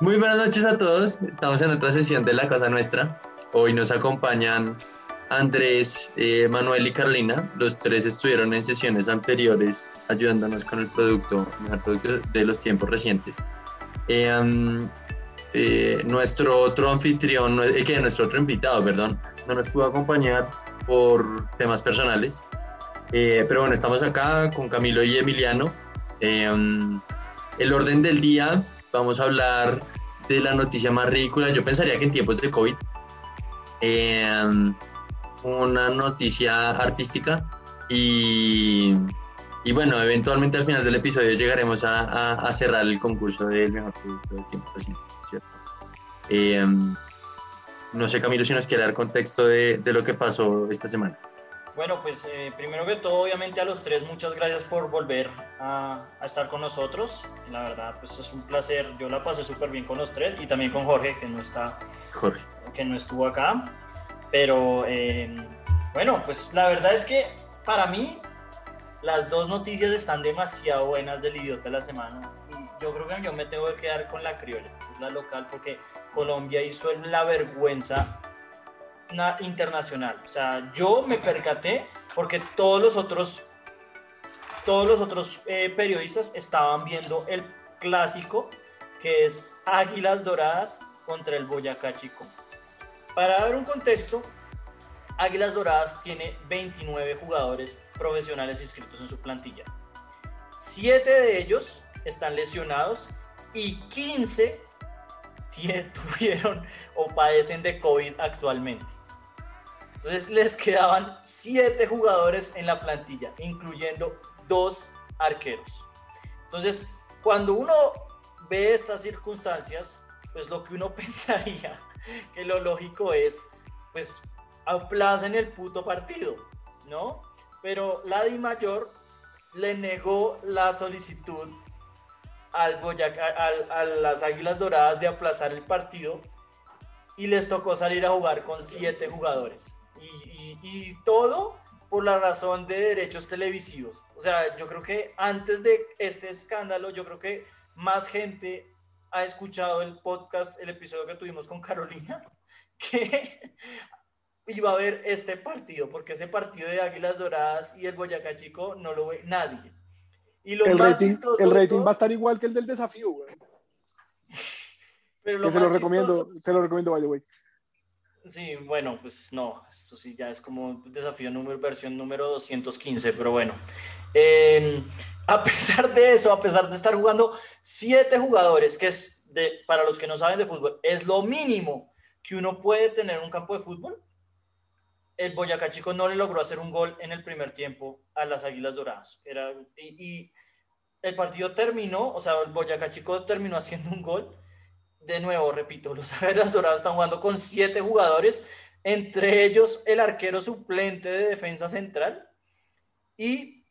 Muy buenas noches a todos. Estamos en otra sesión de La Casa Nuestra. Hoy nos acompañan Andrés, eh, Manuel y Carlina. Los tres estuvieron en sesiones anteriores ayudándonos con el producto, el producto de los tiempos recientes. Eh, eh, nuestro otro anfitrión, que nuestro otro invitado, perdón, no nos pudo acompañar por temas personales. pero bueno, estamos acá con Camilo y Emiliano. el orden del día vamos a hablar de la noticia más ridícula. Yo pensaría que en tiempos de COVID, em, una noticia artística y, y, bueno, eventualmente al final del episodio llegaremos a, a, cerrar el concurso del mejor producto del tiempo ¿cierto? Em, no sé, Camilo, si nos quiere dar contexto de, de lo que pasó esta semana. Bueno, pues eh, primero que todo, obviamente a los tres, muchas gracias por volver a, estar con nosotros. La verdad, pues es un placer. Yo la pasé súper bien con los tres y también con Jorge, que no está, Jorge. que no estuvo acá. Pero em, bueno, pues la verdad es que para mí las dos noticias están demasiado buenas del idiota de la semana. Y yo creo que yo me tengo que quedar con la criolla, la local, porque Colombia hizo la vergüenza internacional. O sea, yo me percaté porque todos los otros, todos los otros eh, periodistas estaban viendo el clásico que es Águilas Doradas contra el Boyacá Chico. Para dar un contexto, Águilas Doradas tiene 29 jugadores profesionales inscritos en su plantilla. Siete de ellos están lesionados y 15 tuvieron o padecen de COVID actualmente. Entonces les quedaban siete jugadores en la plantilla, incluyendo dos arqueros. Entonces, cuando uno ve estas circunstancias, pues lo que uno pensaría que lo lógico es, pues aplacen el puto partido, ¿no? Pero la Di Mayor le negó la solicitud al Boyacá, a las Águilas Doradas de aplazar el partido y les tocó salir a jugar con siete jugadores y, todo por la razón de derechos televisivos. O sea, yo creo que antes de este escándalo, yo creo que más gente ha escuchado el podcast, el episodio que tuvimos con Carolina, que iba a ver este partido, porque ese partido de Águilas Doradas y el Boyacá Chico no lo ve nadie. Y lo el rating, el rating va a estar igual que el del desafío, güey. Pero lo se, lo recomiendo, se lo recomiendo, by the way. Sí, bueno, pues no, esto sí ya es como desafío número, versión número 215, pero bueno. Em, a pesar de eso, a pesar de estar jugando siete jugadores, que es, de, para los que no saben de fútbol, es lo mínimo que uno puede tener en un campo de fútbol, el Boyacá Chico no le logró hacer un gol en el primer tiempo a las Águilas Doradas. Era, y, y el partido terminó, o sea, el Boyacá Chico terminó haciendo un gol de nuevo, repito, los Águilas Doradas están jugando con siete jugadores, entre ellos el arquero suplente de defensa central. Y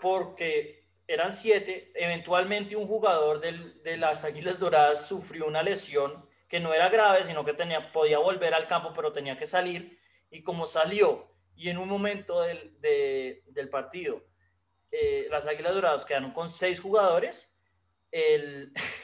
porque eran siete, eventualmente un jugador de las Águilas Doradas sufrió una lesión que no era grave, sino que tenía, podía volver al campo, pero tenía que salir. Y como salió, y en un momento del, partido, eh, las Águilas Doradas quedaron con seis jugadores, el,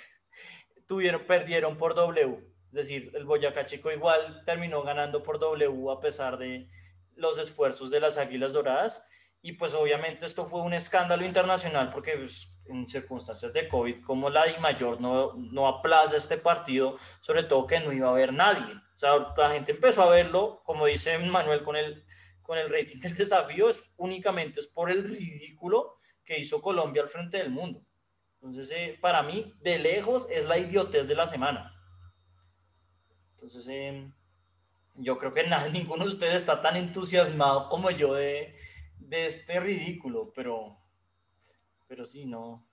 tuvieron, perdieron por W. Es decir, el Boyacá Chico igual terminó ganando por W a pesar de los esfuerzos de las Águilas Doradas. Y pues obviamente esto fue un escándalo internacional porque pues, en circunstancias de COVID, como la I mayor no, no aplaza este partido, sobre todo que no iba a haber nadie. O sea, la gente empezó a verlo, como dice Manuel con el, con el rating del desafío, es únicamente es por el ridículo que hizo Colombia al frente del mundo. Entonces, eh, para mí, de lejos, es la idiotez de la semana. Entonces, eh, yo creo que nada, ninguno de ustedes está tan entusiasmado como yo de, de este ridículo, pero, pero sí, no.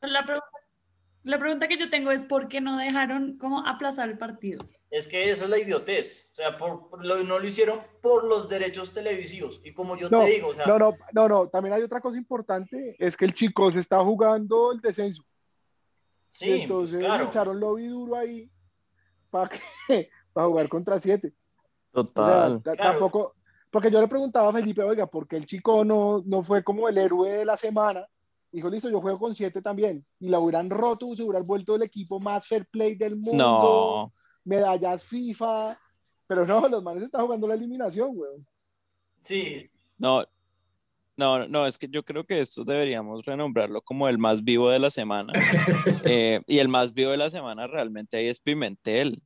La pregunta, la pregunta que yo tengo es, ¿por qué no dejaron como aplazar el partido? Es que esa es la idiotez. O sea, por, lo, no lo hicieron por los derechos televisivos. Y como yo te digo, o sea, No, no, no, no. También hay otra cosa importante, es que el chico se está jugando el descenso. Sí, pues entonces claro. echaron lobby duro ahí para, para jugar contra siete. Total. O sea, Tampoco, porque yo le preguntaba a Felipe, oiga, ¿por qué el chico no, no fue como el héroe de la semana? Dijo, listo, yo juego con siete también. Y la hubieran roto, se hubieran vuelto el equipo más fair play del mundo. Medallas FIFA. Pero no, los manes están jugando la eliminación, weón. Sí. No, no, no, es que yo creo que esto deberíamos renombrarlo como el más vivo de la semana. Eh, y el más vivo de la semana realmente ahí es Pimentel,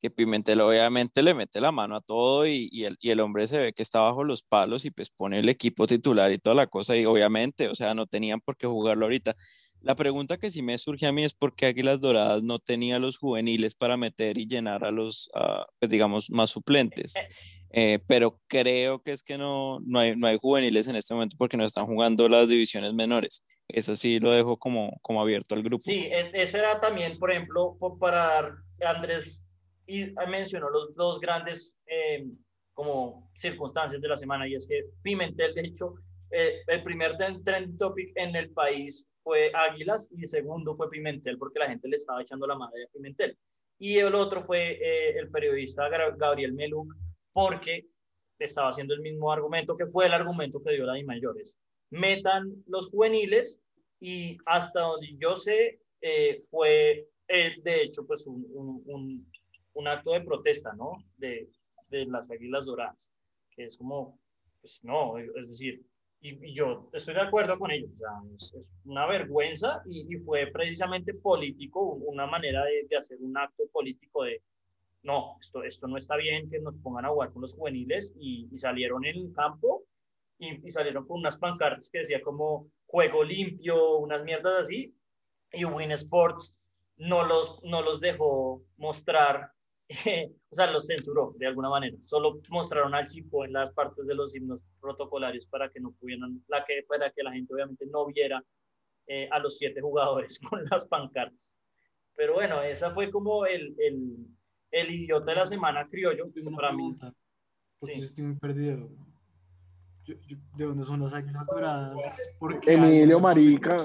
que Pimentel obviamente le mete la mano a todo y, y, el, y, el, hombre se ve que está bajo los palos y pues pone el equipo titular y toda la cosa y obviamente, o sea, no tenían por qué jugarlo ahorita. La pregunta que sí me surge a mí es por qué Águilas Doradas no tenía los juveniles para meter y llenar a los, pues digamos, más suplentes. Eh, eh, pero creo que es que no, no, hay, no hay juveniles en este momento porque no están jugando las divisiones menores. Eso sí lo dejo como, como abierto al grupo. Sí, e, ese era también, por ejemplo, para Andrés y mencionó los dos grandes eh, como circunstancias de la semana y es que Pimentel, de hecho, eh, el primer trend topic en el país fue Águilas y el segundo fue Pimentel porque la gente le estaba echando la madre a Pimentel. Y el otro fue el periodista Gabriel Meluc, porque estaba haciendo el mismo argumento que fue el argumento que dio la de mayores. Metan los juveniles y hasta donde yo sé, eh, fue eh, de hecho pues un, un, un, acto de protesta, ¿no? De, de, las águilas doradas, que es como, pues no, es decir, y, yo estoy de acuerdo con ellos, o sea, es, una vergüenza y, y, fue precisamente político, una manera de, de hacer un acto político de, no, esto, esto no está bien, que nos pongan a jugar con los juveniles y, salieron en el campo y, salieron con unas pancartas que decía como juego limpio, unas mierdas así, y Win Sports no los, no los dejó mostrar, o sea, los censuró de alguna manera, solo mostraron al chico en las partes de los himnos protocolarios para que no pudieran, la que, para que la gente obviamente no viera eh, a los siete jugadores con las pancartas. Pero bueno, esa fue como el, el el idiota de la semana criollo, para mí. Porque sí. estoy muy perdido. ¿De dónde son las águilas doradas? Emilio Marica.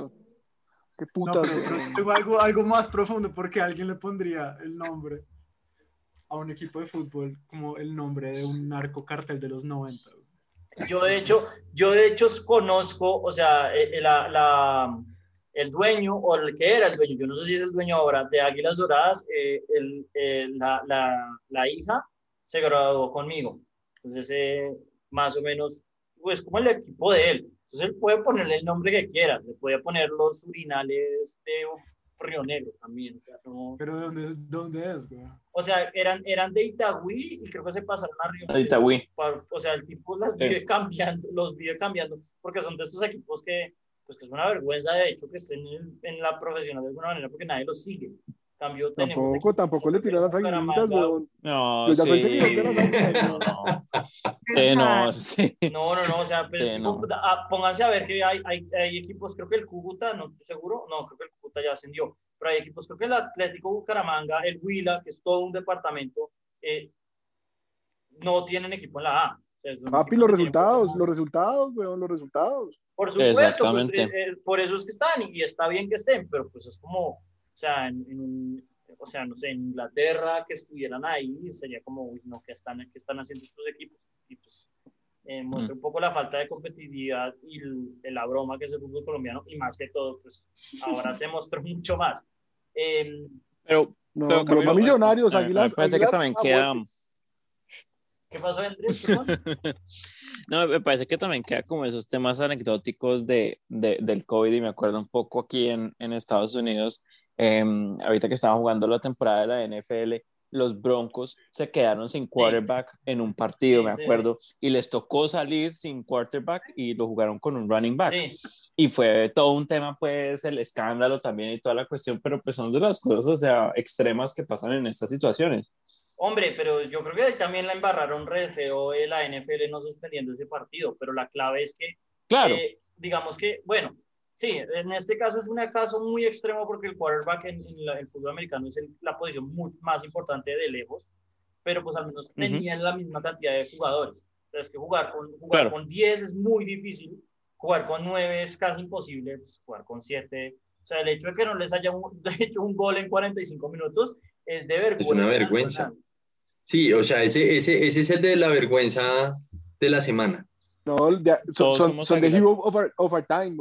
Qué puta. tengo algo, algo más profundo porque alguien le pondría el nombre a un equipo de fútbol como el nombre de un narco cartel de los 90. Yo de hecho, yo de hecho conozco, o sea, eh, eh, la, la el dueño o el que era el dueño, yo no sé si es el dueño ahora, de Águilas Doradas, eh, el, la, la, la, hija se graduó conmigo. Entonces, eh, más o menos, pues como el equipo de él. Entonces, él puede ponerle el nombre que quiera, le puede poner los urinales de Río Negro también. Pero ¿de dónde, dónde es, güey? O sea, eran, eran de Itagüí y creo que se pasaron a Río Negro. Itagüí. o sea, el tipo las vive cambiando, los vive cambiando, porque son de estos equipos que pues que es una vergüenza de hecho que estén en, la profesional de alguna manera porque nadie los sigue. Cambio, tampoco, tampoco le tiran las aguilitas, weón. No, Yo ya sí. soy de las No, no. sí, no, no, no, o sea, pues, ah, pónganse a ver que hay, hay, hay, equipos, creo que el Cúcuta, no estoy seguro, no, creo que el Cúcuta ya ascendió, pero hay equipos, creo que el Atlético Bucaramanga, el Huila, que es todo un departamento, eh, no tienen equipo en la A. Papi, los resultados, los resultados, weón, los resultados. Por supuesto, pues, eh, eh, por eso es que están y está bien que estén, pero pues es como, o sea, en, o sea, no sé, en Inglaterra que estuvieran ahí sería como, uy, no, ¿qué están, qué están haciendo estos equipos? Y pues eh, muestra un poco la falta de competitividad y la broma que es el fútbol colombiano y más que todo, pues ahora se mostró mucho más. Em, pero, no, pero, pero millonarios, Águilas. parece que también queda ¿Qué pasó, Andrés? no, me parece que también queda como esos temas anecdóticos de, de, del COVID y me acuerdo un poco aquí en, en Estados Unidos, em, ahorita que estaba jugando la temporada de la NFL, los Broncos se quedaron sin quarterback en un partido, me acuerdo, y les tocó salir sin quarterback y lo jugaron con un running back. Y fue todo un tema, pues, el escándalo también y toda la cuestión, pero pues son de las cosas, o sea, extremas que pasan en estas situaciones. Hombre, pero yo creo que también la embarraron re feo la NFL no suspendiendo ese partido, pero la clave es que, claro. Eh, digamos que, bueno, sí, en este caso es un caso muy extremo porque el quarterback en, el fútbol americano es la posición más importante de lejos, pero pues al menos tenían la misma cantidad de jugadores. Entonces, que jugar con, jugar con 10 es muy difícil, jugar con 9 es casi imposible, pues, jugar con 7. O sea, el hecho de que no les haya hecho un gol en 45 minutos es de vergüenza. Es una vergüenza. Sí, o sea, ese, ese, ese es el de la vergüenza de la semana. No, son, son, de Hero over, Overtime,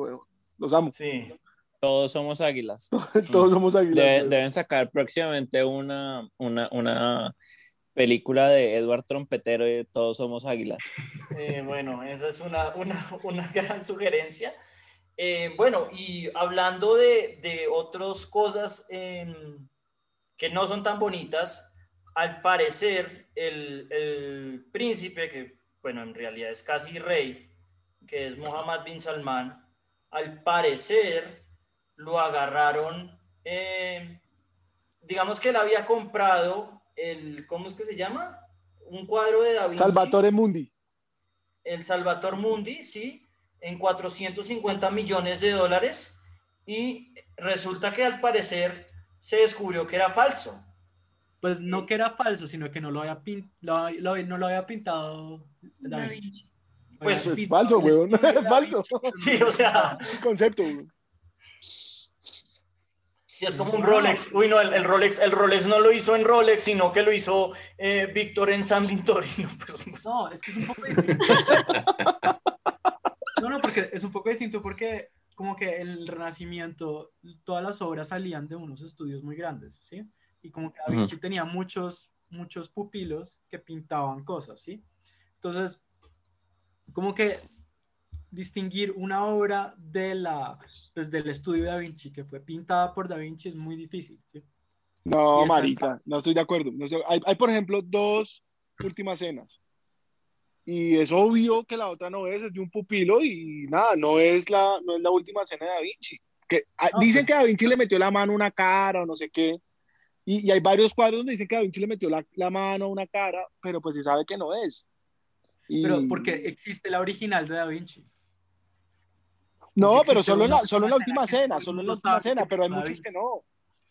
Los amo. Sí. Todos somos águilas. Todos somos águilas. deben sacar próximamente una, una, una película de Edward Trompetero de Todos somos águilas. Eh, bueno, esa es una, una, una gran sugerencia. Eh, bueno, y hablando de, de otras cosas em, que no son tan bonitas, al parecer el, el, príncipe, que bueno, en realidad es casi rey, que es Mohammed bin Salman, al parecer lo agarraron, em, digamos que él había comprado el, ¿cómo es que se llama? Un cuadro de David. Salvatore Mundi. El Salvatore Mundi, sí, en 450 millones de dólares y resulta que al parecer se descubrió que era falso. Pues no que era falso, sino que no lo había, no lo había pintado David. Pues, es falso, weón. Es falso. Sí, o sea. concepto, Sí, es como un Rolex. Uy, no, el, Rolex, el Rolex no lo hizo en Rolex, sino que lo hizo eh, Víctor en San Victorino. Pues, pues. No, es que es un poco distinto. no, no, porque es un poco distinto porque como que el Renacimiento, todas las obras salían de unos estudios muy grandes, ¿sí? Y como que Da Vinci tenía muchos, muchos pupilos que pintaban cosas, ¿sí? Entonces, como que distinguir una obra de la, pues, del estudio de Da Vinci que fue pintada por Da Vinci es muy difícil. No, marica, no estoy de acuerdo. No hay, hay, por ejemplo, dos últimas cenas. Y es obvio que la otra no es, es de un pupilo y nada, no es la, no es la última cena de Da Vinci. Que, ah, dicen pues que Da Vinci le metió la mano a una cara o no sé qué. Y, y, hay varios cuadros donde dicen que Da Vinci le metió la, la mano a una cara, pero pues se sabe que no es. Pero porque existe la original de Da Vinci. No, pero solo en la, solo en la última cena, solo en la última cena, pero hay muchos que no.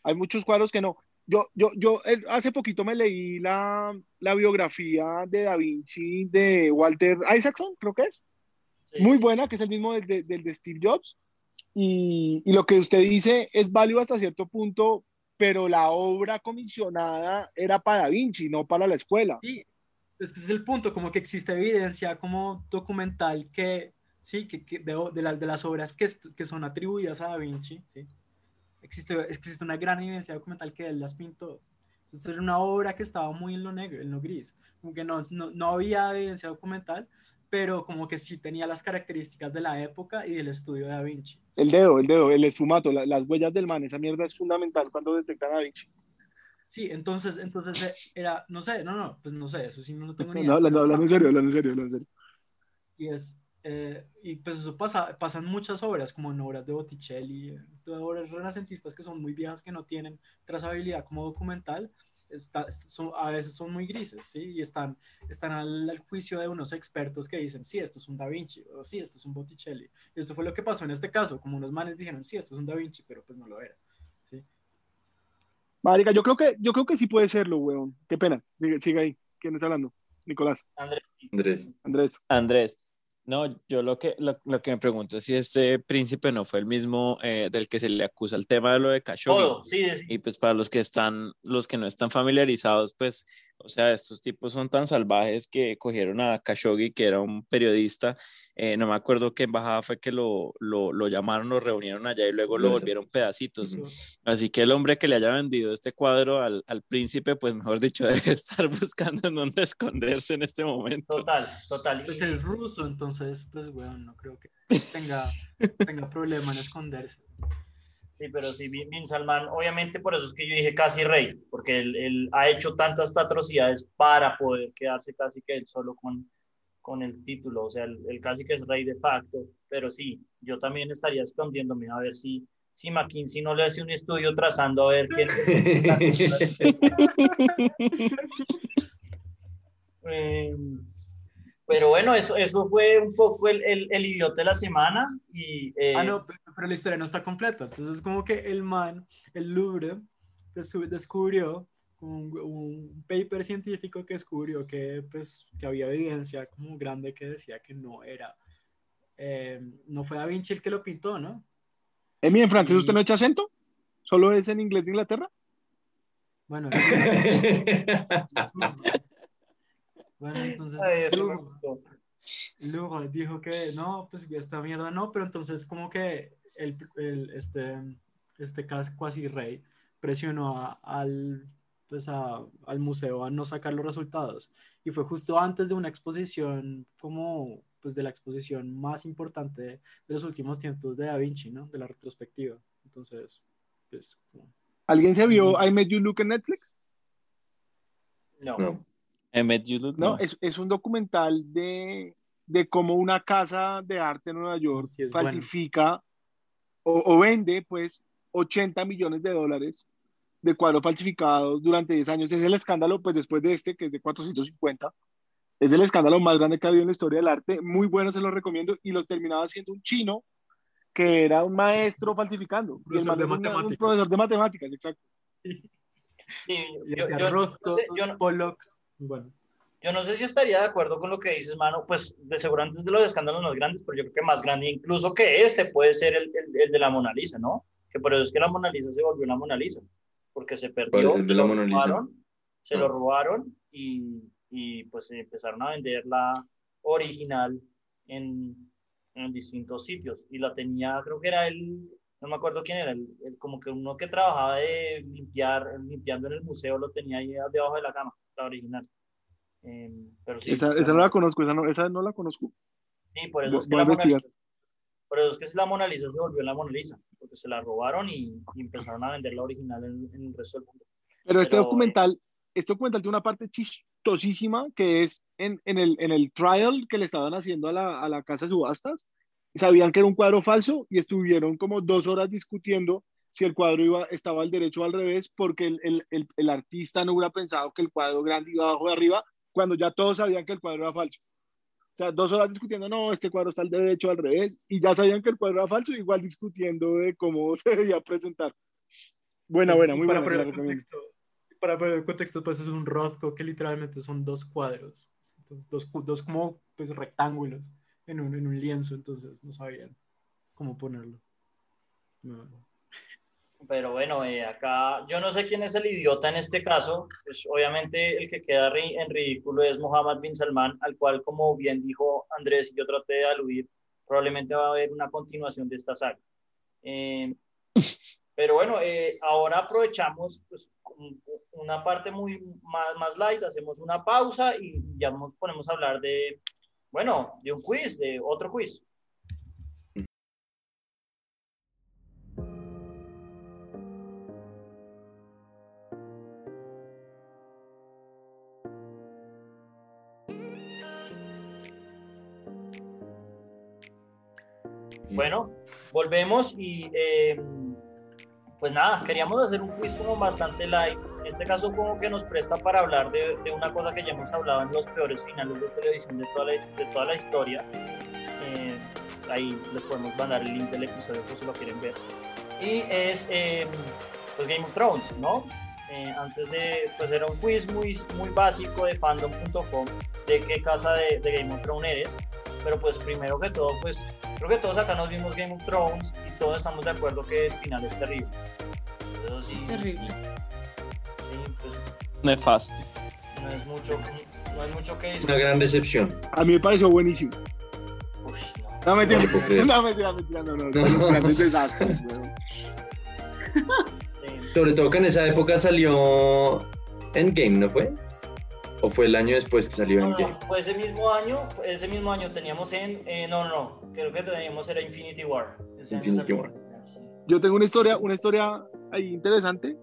Hay muchos cuadros que no. Yo, yo, yo hace poquito me leí la, la biografía de Da Vinci de Walter Isaacson, creo que es. Muy buena, que es el mismo del de, del de Steve Jobs. Y, y, lo que usted dice es válido hasta cierto punto, pero la obra comisionada era para Da Vinci, no para la escuela. Sí, es que es el punto, como que existe evidencia como documental que ¿sí? Que, que de, de, la, de, las obras que, que, son atribuidas a Da Vinci, ¿sí? Existe, existe una gran evidencia documental que él las pintó. Entonces era una obra que estaba muy en lo negro, en lo gris, como que no, no, no había evidencia documental, pero como que sí tenía las características de la época y del estudio de Da Vinci. El dedo, el dedo, el esfumato, la, las huellas del man, esa mierda es fundamental cuando detectan a Da Vinci. Sí, entonces, entonces eh, era, no sé, no, no, pues no sé, eso sí no, no tengo ni idea. No, hablando, hablando en serio, hablando en serio, hablando en serio. Y es, eh, y pues eso pasa, pasan muchas obras, como en obras de Botticelli, obras renacentistas que son muy viejas, que no tienen trazabilidad como documental, está, son, a veces son muy grises, ¿sí? Y están, están al, al, juicio de unos expertos que dicen, sí, esto es un Da Vinci, o sí, esto es un Botticelli. Y esto fue lo que pasó en este caso, como unos manes dijeron, sí, esto es un Da Vinci, pero pues no lo era. Marica, yo creo que, yo creo que sí puede serlo, weón. Qué pena. Sigue, sigue ahí. ¿Quién está hablando? Nicolás. Andrés. Andrés. Andrés. Andrés. No, yo lo que, lo, lo, que me pregunto es si este príncipe no fue el mismo eh, del que se le acusa el tema de lo de Khashoggi. Oh, sí, sí. Y pues para los que están, los que no están familiarizados, pues, o sea, estos tipos son tan salvajes que cogieron a Khashoggi, que era un periodista, eh, no me acuerdo qué embajada fue que lo, lo, lo, llamaron, lo reunieron allá y luego lo volvieron pedacitos. Así que el hombre que le haya vendido este cuadro al, al príncipe, pues mejor dicho, debe estar buscando en dónde esconderse en este momento. Total, total. Pues es ruso, entonces pues, weón, no creo que tenga, tenga problema en esconderse. Sí, pero sí, Bin Salman, obviamente por eso es que yo dije casi rey, porque él, él, ha hecho tantas atrocidades para poder quedarse casi que él solo con, con el título, o sea, él, él, casi que es rey de facto, pero sí, yo también estaría escondiéndome a ver si, si McKinsey no le hace un estudio trazando a ver quién... eh, pero bueno, eso, eso fue un poco el, el, el idiota de la semana. Y, eh... Ah, no, pero, pero, la historia no está completa. Entonces, como que el man, el Louvre, descubrió un, un, paper científico que descubrió que, pues, que había evidencia como grande que decía que no era, eh, no fue Da Vinci el que lo pintó, ¿no? Emi, ¿en francés y... usted no echa acento? ¿Solo es en inglés de Inglaterra? Bueno, Bueno, entonces luego, luego, dijo que no, pues esta mierda no, pero entonces como que el, el, este, este cuasi rey presionó al, pues al museo a no sacar los resultados. Y fue justo antes de una exposición como pues de la exposición más importante de los últimos tiempos de Da Vinci, ¿no? De la retrospectiva. Entonces, pues... ¿Alguien se vio I Met You Look en Netflix? No. no. No. Es, es, un documental de, de cómo una casa de arte en Nueva York falsifica o, o, vende, pues, 80 millones de dólares de cuadros falsificados durante 10 años. Es el escándalo, pues, después de este, que es de 450 es el escándalo más grande que ha habido en la historia del arte. Muy bueno, se lo recomiendo. Y lo terminaba siendo un chino que era un maestro falsificando. Profesor de matemáticas. Un profesor de matemáticas, exacto. Sí, y yo, yo, no sé, yo, no, Pollocks. Bueno. yo no sé si estaría de acuerdo con lo que dices, mano. Pues de seguramente es de los escándalos más grandes, pero yo creo que más grande incluso que este puede ser el, el, el de la Mona Lisa, ¿no? Que por eso es que la Mona Lisa se volvió la Mona Lisa. Porque se perdió, se, lo robaron, se Ah. lo robaron y y pues empezaron a vender la original en, en, distintos sitios y la tenía, creo que era el, no me acuerdo quién era, el, el, como que uno que trabajaba de limpiar, limpiando en el museo lo tenía ahí debajo de la cama, la original. Eh, pero sí, esa, esa, no la conozco, esa no, esa no la conozco. Sí, por eso, es que la Mona Lisa, por eso es que la Mona Lisa se volvió la Mona Lisa, porque se la robaron y, y empezaron a vender la original en, en, el resto del mundo. Pero este pero, documental, este documental tiene una parte chistosísima que es en, en, el, en el trial que le estaban haciendo a la, a la casa de subastas. Sabían que era un cuadro falso y estuvieron como dos horas discutiendo si el cuadro iba, estaba al derecho o al revés, porque el, el, el, el artista no hubiera pensado que el cuadro grande iba abajo de arriba, cuando ya todos sabían que el cuadro era falso. O sea, dos horas discutiendo, no, este cuadro está al derecho o al revés, y ya sabían que el cuadro era falso, igual discutiendo de cómo se debía presentar. Buena, buena, muy para buena. Poner el contexto, para poner el contexto, pues es un Rothko que literalmente son dos cuadros, entonces, dos, dos como pues rectángulos en un, en un lienzo, entonces no sabían cómo ponerlo. No. Pero bueno, eh, acá yo no sé quién es el idiota en este caso, pues obviamente el que queda ri en ridículo es Mohammed bin Salman, al cual como bien dijo Andrés, yo traté de aludir, probablemente va a haber una continuación de esta saga. Eh, pero bueno, eh, ahora aprovechamos pues, una parte muy más, más light, hacemos una pausa y ya nos ponemos a hablar de, bueno, de un quiz, de otro quiz. Bueno, volvemos y eh, pues nada, queríamos hacer un quiz como bastante light. En este caso como que nos presta para hablar de, una cosa que ya hemos hablado en los peores finales de televisión de toda la, de toda la historia. Eh, ahí les podemos mandar el link del episodio por si lo quieren ver. Y es eh, pues Game of Thrones, ¿no? Eh, antes de, pues era un quiz muy, muy básico de fandom.com de qué casa de, de Game of Thrones eres. Pero pues primero que todo, pues creo que todos acá nos vimos Game of Thrones y todos estamos de acuerdo que el final es terrible. Eso sí. Terrible. Sí, pues. Nefasto. No es mucho, no es mucho que decir. Una gran decepción. A mí me pareció buenísimo. Uy, no. No, mentira, No, no, mentira, mentira, no, no, no. Sobre todo que en esa época salió Endgame, ¿no fue? ¿O fue el año después que salió No, Endgame? no, fue ese mismo año, ese mismo año teníamos en, eh, no, no, no, creo que teníamos era Infinity War. Infinity War. sí. Yo tengo una historia, una historia ahí interesante,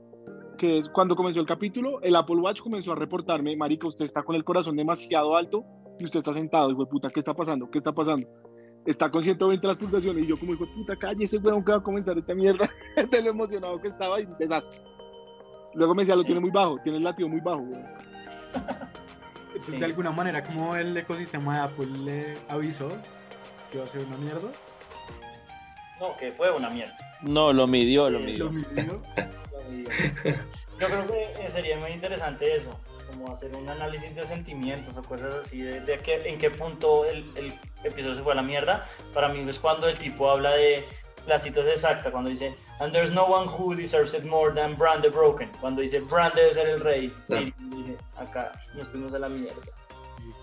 que es cuando comenzó el capítulo, el Apple Watch comenzó a reportarme, marica, usted está con el corazón demasiado alto y usted está sentado, hijo de puta, ¿qué está pasando? ¿Qué está pasando? Está con 120 las pulsaciones y yo como hijo de puta, calle ese weón que va a comenzar esta mierda de lo emocionado que estaba y desastre. Luego me decía, lo Sí. tiene muy bajo, tiene el latido muy bajo, weón. Entonces, Sí. de alguna manera, como el ecosistema de Apple le avisó que iba a ser una mierda, No, que fue una mierda. No, lo midió, lo midió. lo midió. lo midió. Yo creo que eh, sería muy interesante eso, como hacer un análisis de sentimientos o cosas así, de, de qué- en qué punto el, el episodio se fue a la mierda. Para mí es cuando el tipo habla de, la cita es exacta, cuando dice, and there's no one who deserves it more than Bran the Broken, cuando dice, Bran debe ser el rey. Ah. Y dije, acá nos fuimos a la mierda.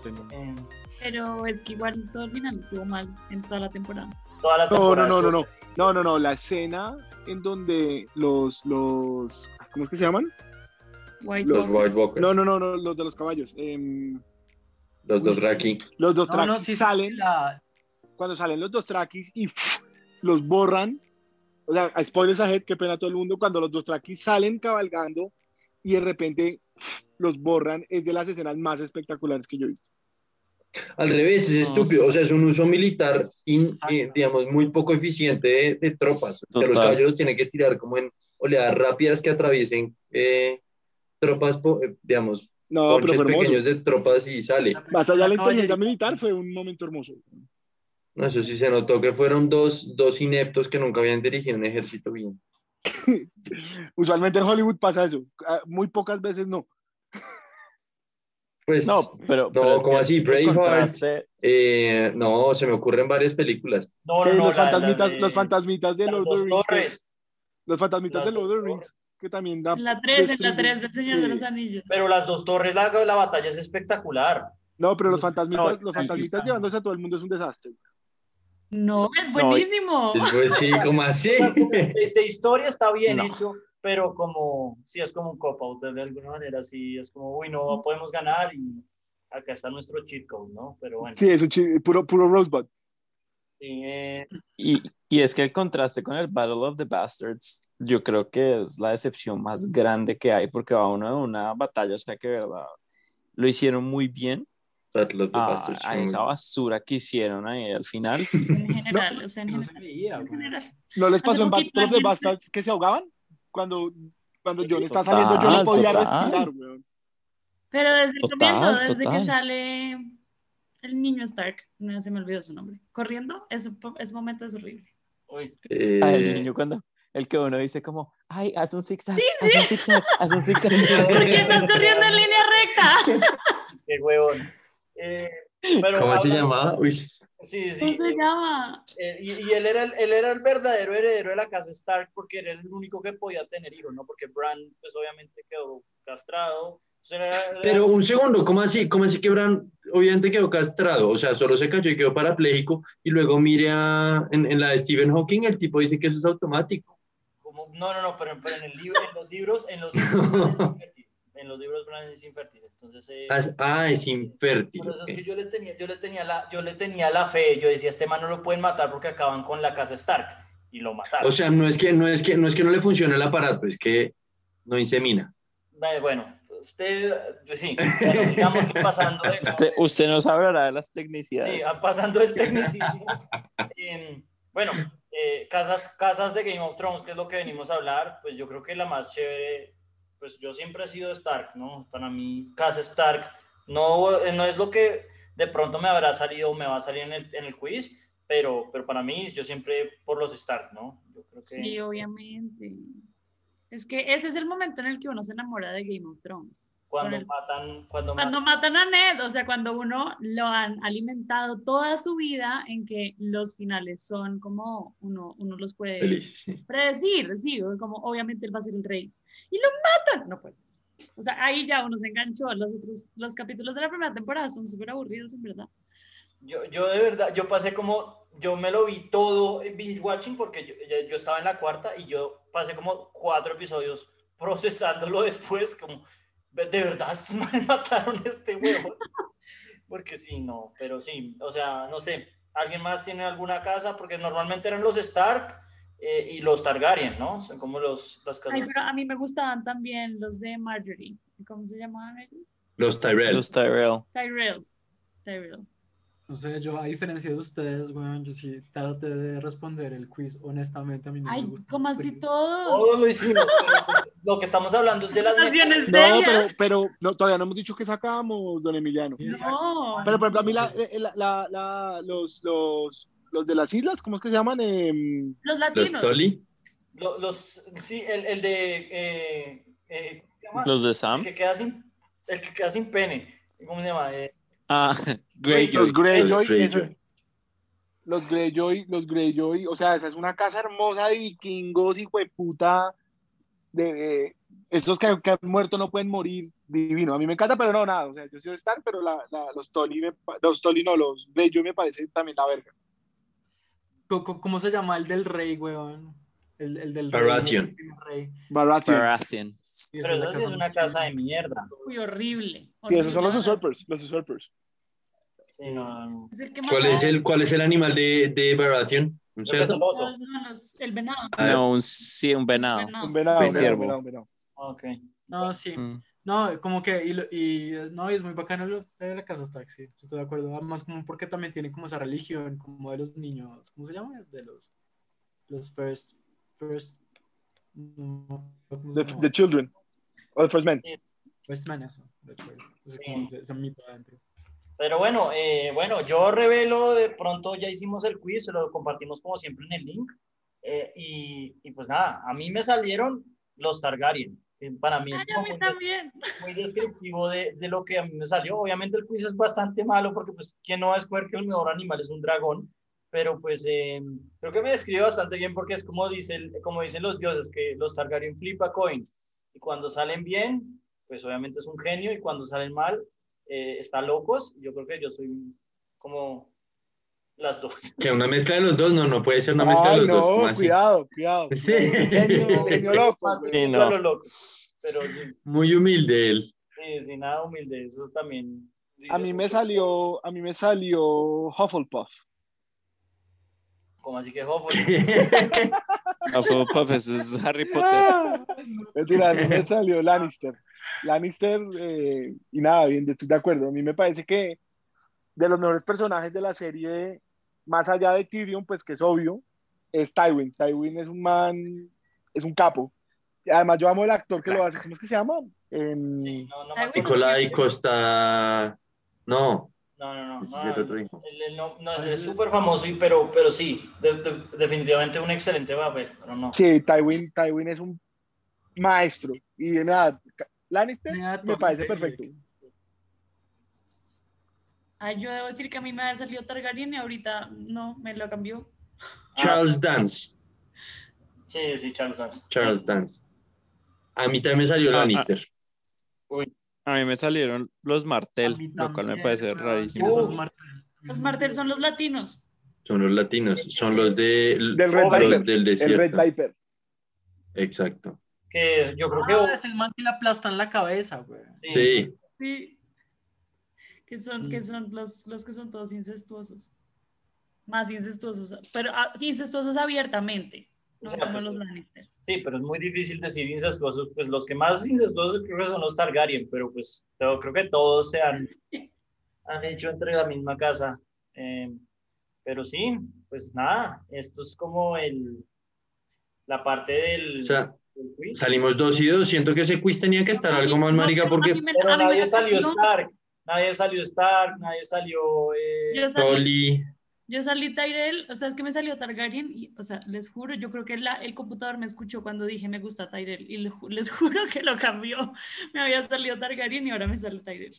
No. Eh, Pero es que igual todo el final estuvo mal en toda la temporada. Toda la No, no, temporada no, no, estuvo- no. No, no, no. La escena en donde los, los, ¿cómo es que se llaman? White Los. White Walkers, No, no, no, no, los de los caballos. Em, los dos Raki. los dos No, no, sí, salen, la- cuando salen los dos traquis y los borran. O sea, a spoilers ahead, qué pena a todo el mundo. Cuando los dos traquis salen cabalgando y de repente los borran, es de las escenas más espectaculares que yo he visto. Al revés, es estúpido. O sea, es un uso militar, in- eh, digamos, muy poco eficiente de, de tropas. O sea, los caballeros tienen que tirar como en oleadas rápidas que atraviesen eh, tropas, po- eh, digamos, No, pero pequeños de tropas y sale. Más allá de la inteligencia militar, fue un momento hermoso. No, eso sí se notó que fueron dos, dos ineptos que nunca habían dirigido un ejército bien. Usualmente en Hollywood pasa eso. Ah, Muy pocas veces no. Pues, No, pero. No, pero es como así? Braveheart. eh, no, se me ocurren varias películas. No, no, no, los, la- la fantasmitas, de- los fantasmitas de Lord of dos the Rings. torres. los fantasmitas Las de Lord of the dos Rings, que también da. La 3, en la destruye- 3 del Señor de sí. los Anillos. Pero las dos torres, la, la batalla es espectacular. No, pero los Los- fantasmitas, no, los fantasmitas llevándose a todo el mundo es un desastre. No, es No, buenísimo. Después sí, como así. Como De, de historia está bien No. hecho, pero como, sí, es como un cop-out, de alguna manera, sí, es como, uy, no podemos ganar y acá está nuestro cheat code, ¿no? Pero bueno. Sí, eso chi- puro, puro Rosebud. sí, eh, Y, y es que el contraste con el Battle of the Bastards, yo creo que es la decepción más grande que hay, porque va uno de una batalla, o sea que verdad lo hicieron muy bien Battle of the a, Bastards, a esa basura que hicieron ahí al final. sí. En general, o sea, en no se general. veía, en güey. general. ¿No les pasó en Battle of the Bastards que se ahogaban? Cuando, cuando Sí, John está total, saliendo, yo no podía total. respirar, weón. Pero desde el Total, comienzo, desde total. que sale el niño Stark, no se me olvidó su nombre, corriendo, ese, ese momento es horrible. uy, Eh, Ah, el niño cuando, el que uno dice como, ay, haz un zigzag, haz un zigzag, haz un zigzag. ¿Por qué estás corriendo en línea recta? qué huevón. Eh, pero ¿Cómo se habla- llamaba? Uy, Sí, sí. ¿Cómo se llama? eh, y, y él, era el, él era el verdadero heredero de la casa Stark porque era el único que podía tener hijos, ¿no? Porque Bran, pues obviamente quedó castrado. Era- era- Pero un segundo, ¿cómo así? ¿Cómo así que Bran obviamente quedó castrado? O sea, solo se cayó y quedó parapléjico. Y luego mire a- en, en la de Stephen Hawking, el tipo dice que eso es automático. como- no, no, no, pero, pero en, el libro, en los libros, en los libros. En los libros Bran es infértil. Entonces, eh, Ah, Ah, es infértil. Por eso es ok. que yo le tenía, yo le tenía la, yo le tenía la fe, yo decía, este man no lo pueden matar porque acaban con la casa Stark y lo mataron. O sea, no es que no es que no es que no le funcione el aparato, es que no insemina. Eh, bueno, usted, pues sí, bueno, digamos que pasando Usted, usted nos hablará de las sí, tecnicidades. ah, pasando del tecnicismo. em, bueno, eh, casas, casas de Game of Thrones, que es lo que venimos a hablar, pues yo creo que la más chévere, pues yo siempre he sido Stark, ¿no? Para mí, casa Stark, no, eh, no es lo que de pronto me habrá salido, me va a salir en el, en el quiz, pero, pero para mí, yo siempre por los Stark, ¿no? Yo creo que... Sí, obviamente. Es que ese es el momento en el que uno se enamora de Game of Thrones. Cuando el- matan, cuando, Cuando matan, matan a Ned, o sea, cuando uno lo han alimentado toda su vida en que los finales son como uno, uno los puede Feliz, sí. predecir, sí, como obviamente él va a ser el rey. Y lo matan, no pues. O sea, ahí ya uno se enganchó. Los otros, los capítulos de la primera temporada son súper aburridos, en verdad. yo, yo de verdad, yo pasé como, yo me lo vi todo binge watching porque yo, yo estaba en la cuarta y yo pasé como cuatro episodios procesándolo después, como, de verdad, estos mataron a este huevo. Porque sí, no, pero sí, o sea, no sé, ¿alguien más tiene alguna casa? Porque normalmente eran los Stark eh, y los Targaryen, ¿no? Son como los, las Ay, casas. pero a mí me gustaban también los de Marjorie. ¿Cómo se llamaban ellos? Los Tyrell. Los Tyrell. Tyrell. Tyrell. No sé, yo a diferencia de ustedes, weón, yo sí traté de responder el quiz, honestamente a mí no me Ay, gusta. como así todos. Todo lo hicimos, pero pues, lo que estamos hablando es de las Situaciones No, pero, serias. pero no, todavía no hemos dicho que sacamos, don Emiliano. No. Pero por ejemplo, a mí la- la- la- la- los, los, los de las islas, ¿cómo es que se llaman? Em, Los Los latinos. Tolly. Lo- Los, sí, el, el de. eh, eh, ¿cómo se llama? Los de El Sam. que queda sin, el que queda sin pene. ¿Cómo se llama? Eh, Ah, Greyjoy. los Greyjoy. Los Greyjoy. Los Greyjoy, los Greyjoy, o sea, esa es una casa hermosa de vikingos, hijo de puta. De, de- estos que, que han muerto no pueden morir, divino. A mí me encanta, pero no, nada. O sea, yo soy Stark, pero la, la- los Tolly, me los Tolly no, los Greyjoy me parece también la verga. ¿Cómo se llama el del rey, weón? El, el del rey, Baratheon. rey. Baratheon. Pero esa eso sí es una casa de mierda. Uy, horrible. Sí, esos son los horrible. usurpers, los usurpers. Sí, no, no, no. Es el que ¿Cuál es el, cuál es el animal de, de Baratheon? ¿Un cerdo? No, los- el venado. No, un, sí, un venado. Un venado, un ciervo. un venado, un venado. Ok. No, sí. Mm. No, como que, y, lo- y, no, y es muy bacano lo de la casa sí, estoy de acuerdo. Además, como porque también tiene como esa religión, como de los niños, ¿cómo se llama? De los, los first, first, no, ¿cómo se The, the Children. O The First Men. First Man, eso, de hecho, es- es Sí. como ese, ese mito adentro. Pero bueno, eh, bueno, yo revelo, de pronto ya hicimos el quiz, se lo compartimos como siempre en el link. eh, y, y pues nada, a mí me salieron los Targaryen. Para mí es Ay, mí muy, muy descriptivo de, de lo que a mí me salió. Obviamente el quiz es bastante malo porque pues quién no va a escoger que el mejor animal es un dragón, pero pues eh, creo que me describe bastante bien porque es como, dice, el- como dicen los dioses, que los Targaryen flipa coin. Y cuando salen bien, pues obviamente es un genio y cuando salen mal, eh, está locos. Yo creo que yo soy como las dos. Que una mezcla de los dos, no, no puede ser una mezcla de los dos. no, ¿cómo así? cuidado, cuidado. Sí. Genio, genio loco. Sí, no. loco. Pero sí, Muy humilde él. sí, sí, nada humilde. Eso también. A mí me salió, a mí me salió Hufflepuff. Como así que Hufflepuff. Hufflepuff, eso es Harry Potter. Ah, Mentira, a mí me salió Lannister. Lannister, eh, y nada, bien, estoy de acuerdo. A mí me parece que de los mejores personajes de la serie, más allá de Tyrion, pues que es obvio, es Tywin. Tywin es un man, es un capo. Además, yo amo el actor que lo hace. ¿Cómo es que se llama? Em, Sí, no, no. Nicolai Costa. No, no, no, no. no, es el él no, no, él es súper famoso, y, pero, pero sí, de- de- definitivamente un excelente papel, pero no. Sí, Tywin, Tywin es un maestro. Y nada, Lannister Me parece perfecto. Ay, yo debo decir que a mí me había salido Targaryen y ahorita no, me lo cambió. Charles Dance. Sí, sí, Charles Dance. Charles Dance. A mí también me salió Ah, ah. Lannister. A mí me salieron los Martel, lo cual me parece rarísimo. esos Uh, Martel. Los Martel son los latinos. Son los latinos, son los de Del Red los del El. Red Viper. Exacto. Que yo creo que. Ah, es el man que le aplastan la cabeza, güey. Sí. Sí. Que son, que son los, los que son todos incestuosos. Más incestuosos, pero ah, incestuosos abiertamente. No O sea, pues, los sí. Lannister. Sí, pero es muy difícil decir incestuosos. Pues los que más incestuosos creo que son los Targaryen, pero pues yo creo que todos se han, han hecho entre la misma casa. Eh, pero sí, pues nada, esto es como el la parte del, O sea. Salimos dos y dos. Siento que ese quiz tenía que estar algo más marica porque Pero nadie salió Stark, nadie salió Stark, nadie salió. eh, Yo salí, Tolly. yo salí Tyrell, o sea, es que me salió Targaryen y, o sea, les juro, yo creo que la- el computador me escuchó cuando dije me gusta Tyrell y le les juro que lo cambió. Me había salido Targaryen y ahora me sale Tyrell.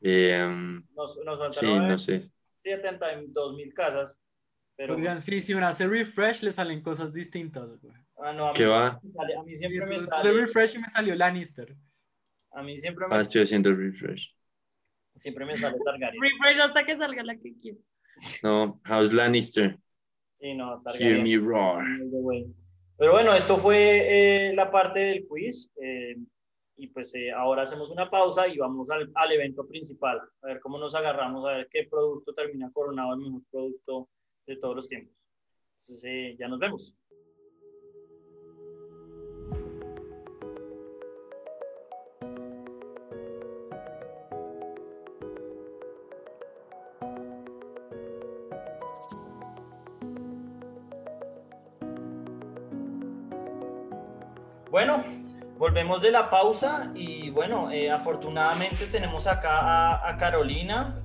eh, nos, nos sí, faltaron no sé. 72 mil casas. Pero, Oigan, sí, si uno hace refresh le salen cosas distintas, güey. ah, no, a mí ¿Qué siempre va? me sale- a mí siempre me sale. refresh y me salió Lannister. A mí siempre me, Ah, estoy haciendo refresh. siempre me sale Targaryen. Refresh hasta que salga la que quiero. No, House Lannister. Sí, no, Hear Targaryen. me roar. Pero bueno, esto fue eh, la parte del quiz. eh, y pues eh, ahora hacemos una pausa y vamos al, al evento principal. A ver cómo nos agarramos, a ver qué producto termina coronado el mejor producto de todos los tiempos. Entonces, eh, ya nos vemos. Bueno, volvemos de la pausa y bueno, eh, afortunadamente tenemos acá a, a Carolina,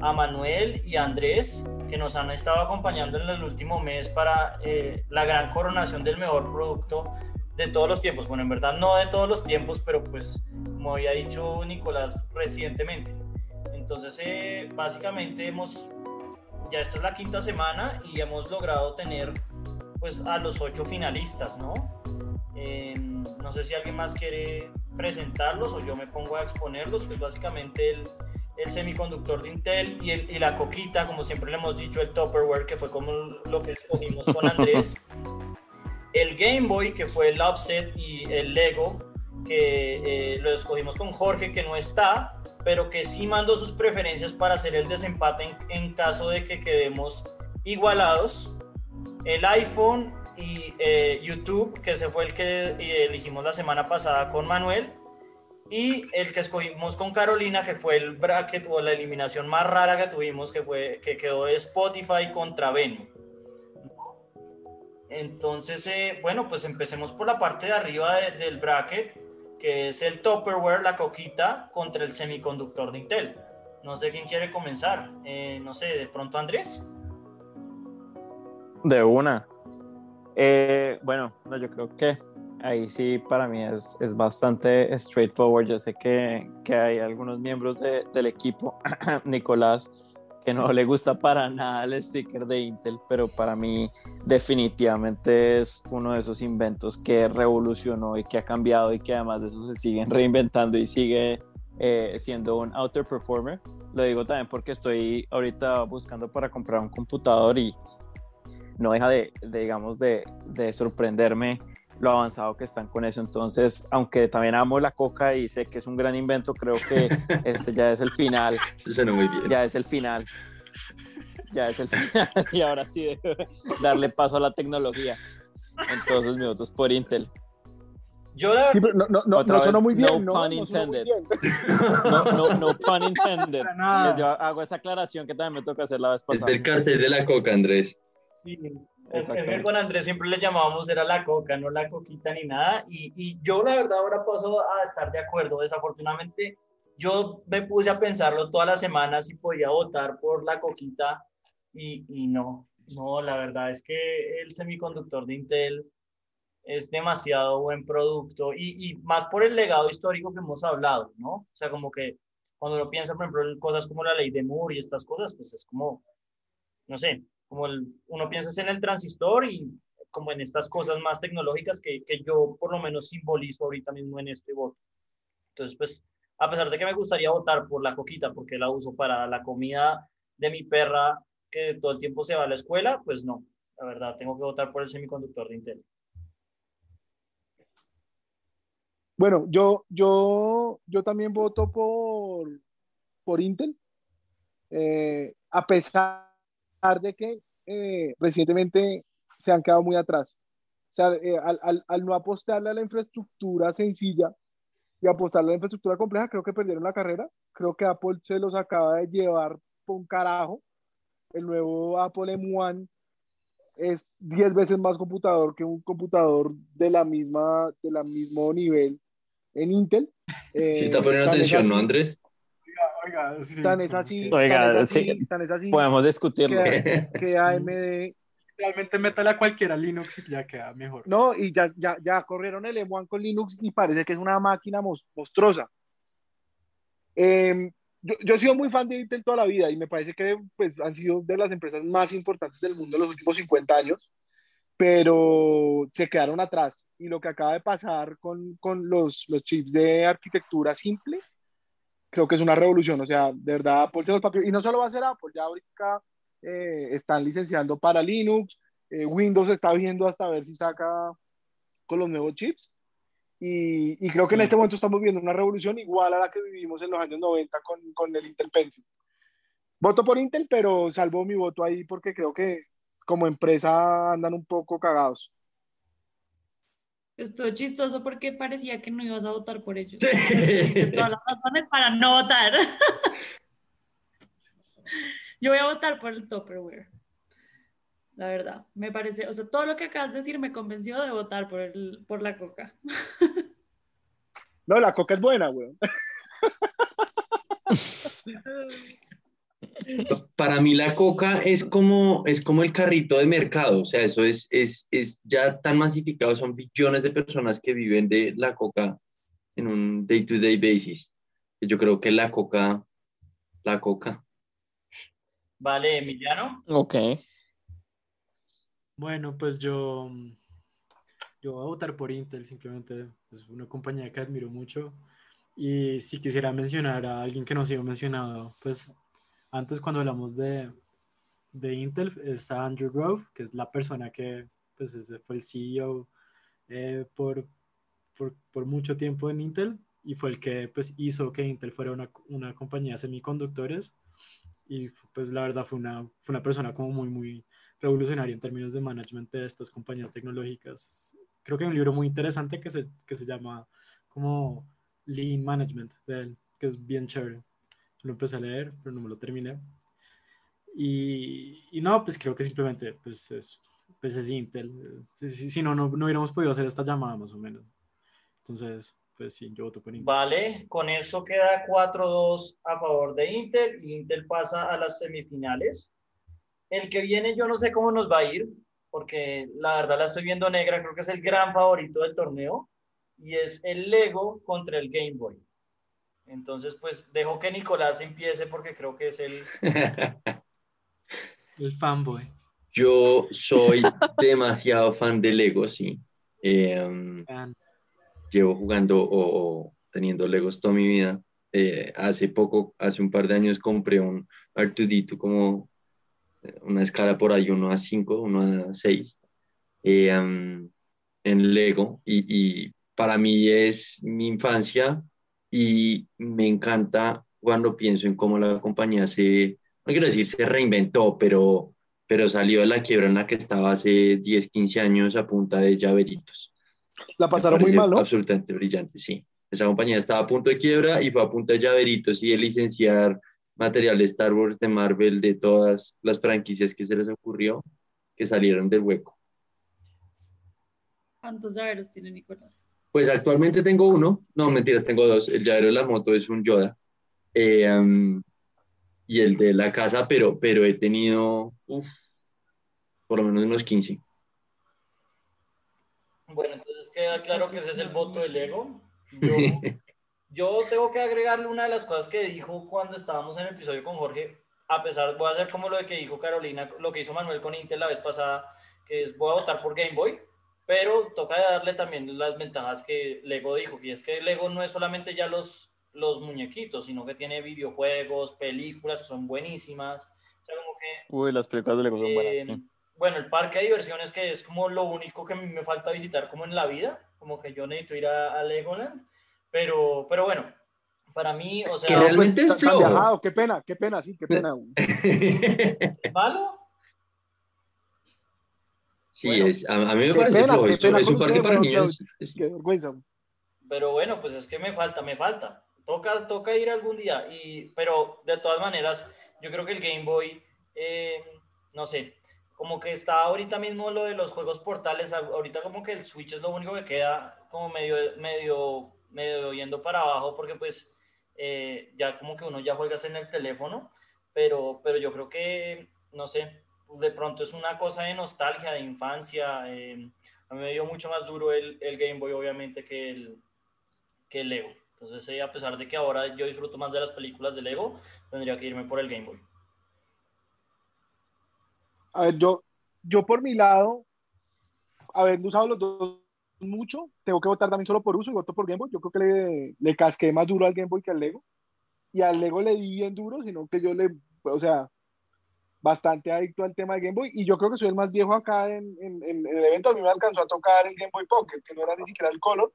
a Manuel y a Andrés que nos han estado acompañando en el último mes para eh, la gran coronación del mejor producto de todos los tiempos. Bueno, en verdad no de todos los tiempos, pero pues como había dicho Nicolás recientemente. Entonces, eh, básicamente hemos, ya esta es la quinta semana y hemos logrado tener pues a los ocho finalistas, ¿no? Eh, no sé si alguien más quiere presentarlos o yo me pongo a exponerlos, que es básicamente el, el semiconductor de Intel y, y, la coquita, como siempre le hemos dicho, el Tupperware, que fue como lo que escogimos con Andrés. el Game Boy, que fue el Offset y el Lego, que eh, lo escogimos con Jorge, que no está, pero que sí mandó sus preferencias para hacer el desempate en, caso de que quedemos igualados. El iPhone y eh, YouTube, que ese fue el que elegimos la semana pasada con Manuel. Y el que escogimos con Carolina, que fue el bracket o la eliminación más rara que tuvimos, que, fue, que quedó de Spotify contra Venue. Entonces, eh, bueno, pues empecemos por la parte de arriba del bracket, que es el Tupperware, la coquita, contra el semiconductor de Intel. No sé quién quiere comenzar. Eh, no sé, de pronto Andrés. De una. Eh, bueno, no, yo creo que ahí sí para mí es, es bastante straightforward. Yo sé que, que hay algunos miembros de, del equipo, Nicolás, que no le gusta para nada el sticker de Intel, pero para mí definitivamente es uno de esos inventos que revolucionó y que ha cambiado y que además de eso se siguen reinventando y sigue eh, siendo un outer performer. Lo digo también porque estoy ahorita buscando para comprar un computador y no deja de, digamos, de, de sorprenderme lo avanzado que están con eso. Entonces, aunque también amo la coca y sé que es un gran invento, creo que este ya es el final. muy bien. Ya es el final. Ya es el final. Y ahora sí, darle paso a la tecnología. Entonces, mi voto es por Intel. Yo la... Sí, pero no, no, no, no sonó muy bien. No, pun intended. No, no, no pun intended. Yo hago esa aclaración que también me toca hacer la vez pasada. Es del cartel de la coca, Andrés. Sí. Es, que con Andrés siempre le llamábamos era la coca, no la coquita ni nada. Y, y, yo la verdad ahora paso a estar de acuerdo. Desafortunadamente yo me puse a pensarlo toda la semana si podía votar por la coquita y, y no. No, la verdad es que el semiconductor de Intel es demasiado buen producto y, y, más por el legado histórico que hemos hablado, ¿no? O sea, como que cuando uno piensa, por ejemplo, en cosas como la ley de Moore y estas cosas, pues es como, no sé, como uno piensa en el transistor y como en estas cosas más tecnológicas que, que, yo por lo menos simbolizo ahorita mismo en este voto. Entonces, pues, a pesar de que me gustaría votar por la coquita porque la uso para la comida de mi perra que todo el tiempo se va a la escuela, pues no, la verdad, tengo que votar por el semiconductor de Intel. Bueno, yo, yo, yo también voto por, por Intel. Eh, a pesar de que eh, recientemente se han quedado muy atrás. O sea, eh, al, al, no apostarle a la infraestructura sencilla y apostarle a la infraestructura compleja, creo que perdieron la carrera. Creo que Apple se los acaba de llevar por un carajo. El nuevo Apple M1 es 10 veces más computador que un computador de la misma, de la mismo nivel en Intel. Si está poniendo eh, atención, ¿no, Andrés? Oiga, tan es así, podemos discutirlo. Que, AMD realmente métale a cualquiera Linux y ya queda mejor. No, y ya, ya, ya corrieron el M1 con Linux y parece que es una máquina monstruosa. Em, yo, yo, he sido muy fan de Intel toda la vida y me parece que pues, han sido de las empresas más importantes del mundo en los últimos 50 años, pero se quedaron atrás. Y lo que acaba de pasar con, con los, los chips de arquitectura simple, creo que es una revolución. O sea, de verdad, Apple se los. Y no solo va a ser Apple, ya ahorita eh, están licenciando para Linux. Eh, Windows está viendo hasta ver si saca con los nuevos chips. Y, y, creo que en este momento estamos viendo una revolución igual a la que vivimos en los años 90 con, con el Intel Pentium. Voto por Intel, pero salvo mi voto ahí porque creo que como empresa andan un poco cagados. Estuvo chistoso porque parecía que no ibas a votar por ellos. Sí. todas las razones para no votar. Yo voy a votar por el Tupperware. La verdad, me parece, o sea, todo lo que acabas de decir me convenció de votar por, el, por la coca. No, la coca es buena, weón. Para mí la coca es como, es como el carrito de mercado, o sea, eso es, es, es ya tan masificado, son billones de personas que viven de la coca en un day-to-day basis. Yo creo que la coca, la coca. Vale, Emiliano. Ok. Bueno, pues yo, yo voy a votar por Intel, simplemente es una compañía que admiro mucho Y si quisiera mencionar a alguien que no ha sido mencionado, pues antes cuando hablamos de, de Intel es Andrew Grove, que es la persona que pues, fue el CEO eh, por, por, por, mucho tiempo en Intel y fue el que pues, hizo que Intel fuera una, una compañía de semiconductores y pues la verdad fue una, fue una persona como muy, muy revolucionaria en términos de management de estas compañías tecnológicas. Creo que hay un libro muy interesante que se, que se llama como Lean Management, de él, que es bien chévere. Lo empecé a leer, pero no me lo terminé. Y, y no, pues creo que simplemente pues es, pues es Intel. Si, si, no, no, no hubiéramos podido hacer esta llamada más o menos. Entonces, pues sí, yo voto por Intel. Vale, con eso queda 4-2 a favor de Intel Intel pasa a las semifinales. El que viene yo no sé cómo nos va a ir, porque la verdad la estoy viendo negra, creo que es el gran favorito del torneo, y es el Lego contra el Game Boy. Entonces, pues dejo que Nicolás empiece porque creo que es el... el fanboy. Yo soy demasiado fan de Lego, sí. Eh, llevo jugando o, teniendo Legos toda mi vida. Eh, hace poco, hace un par de años, compré un Artudito como eh, una escala por ahí, uno a 5, uno a 6, eh, en Lego. Y, y, para mí es mi infancia y me encanta cuando pienso en cómo la compañía se, no quiero decir se reinventó, pero, pero salió de la quiebra en la que estaba hace 10, 15 años a punta de llaveritos. La pasaron muy mal, ¿no? Absolutamente brillante, sí. Esa compañía estaba a punto de quiebra y fue a punto de llaveritos y de licenciar material de Star Wars, de Marvel, de todas las franquicias que se les ocurrió, que salieron del hueco. ¿Cuántos llaveros tiene Nicolás? Pues actualmente tengo uno, no mentiras, tengo dos. El llavero de la moto es un Yoda eh, y el de la casa, pero, pero he tenido uf, por lo menos unos 15. Bueno, entonces queda claro que ese es el voto del ego. Yo, yo, tengo que agregarle una de las cosas que dijo cuando estábamos en el episodio con Jorge, a pesar, voy a hacer como lo de que dijo Carolina, lo que hizo Manuel con Intel la vez pasada, que es voy a votar por Game Boy, pero toca darle también las ventajas que Lego dijo, y es que Lego no es solamente ya los, los muñequitos, sino que tiene videojuegos, películas que son buenísimas. O sea, como que, Uy, las películas de Lego son buenas. Eh, sí bueno, el parque de diversiones que es como lo único que me falta visitar como en la vida, como que yo necesito ir a, Legoland, pero, pero bueno, para mí, o sea... Que realmente es flojo. qué pena, qué pena, sí, qué pena. ¿Malo? Sí, es, a, mí me parece flojo, es, un parque para niños. Qué vergüenza. Pero bueno, pues es que me falta, me falta. Toca, toca ir algún día, y, pero de todas maneras, yo creo que el Game Boy, eh, no sé, como que está ahorita mismo lo de los juegos portales, ahorita como que el Switch es lo único que queda como medio, medio, medio yendo para abajo porque pues eh, ya como que uno ya juegas en el teléfono, pero, pero yo creo que, no sé, pues de pronto es una cosa de nostalgia, de infancia. Eh, a mí me dio mucho más duro el, el Game Boy obviamente que el, que el Lego. Entonces, eh, a pesar de que ahora yo disfruto más de las películas de Lego, tendría que irme por el Game Boy a ver, yo, yo por mi lado, habiendo usado los dos mucho, tengo que votar también solo por uso y voto por Game Boy. Yo creo que le, le casqué más duro al Game Boy que al Lego. Y al Lego le di bien duro, sino que yo le, o sea, bastante adicto al tema de Game Boy. Y yo creo que soy el más viejo acá en, en, el evento. A mí me alcanzó a tocar el Game Boy Pocket, que no era ni siquiera el Color.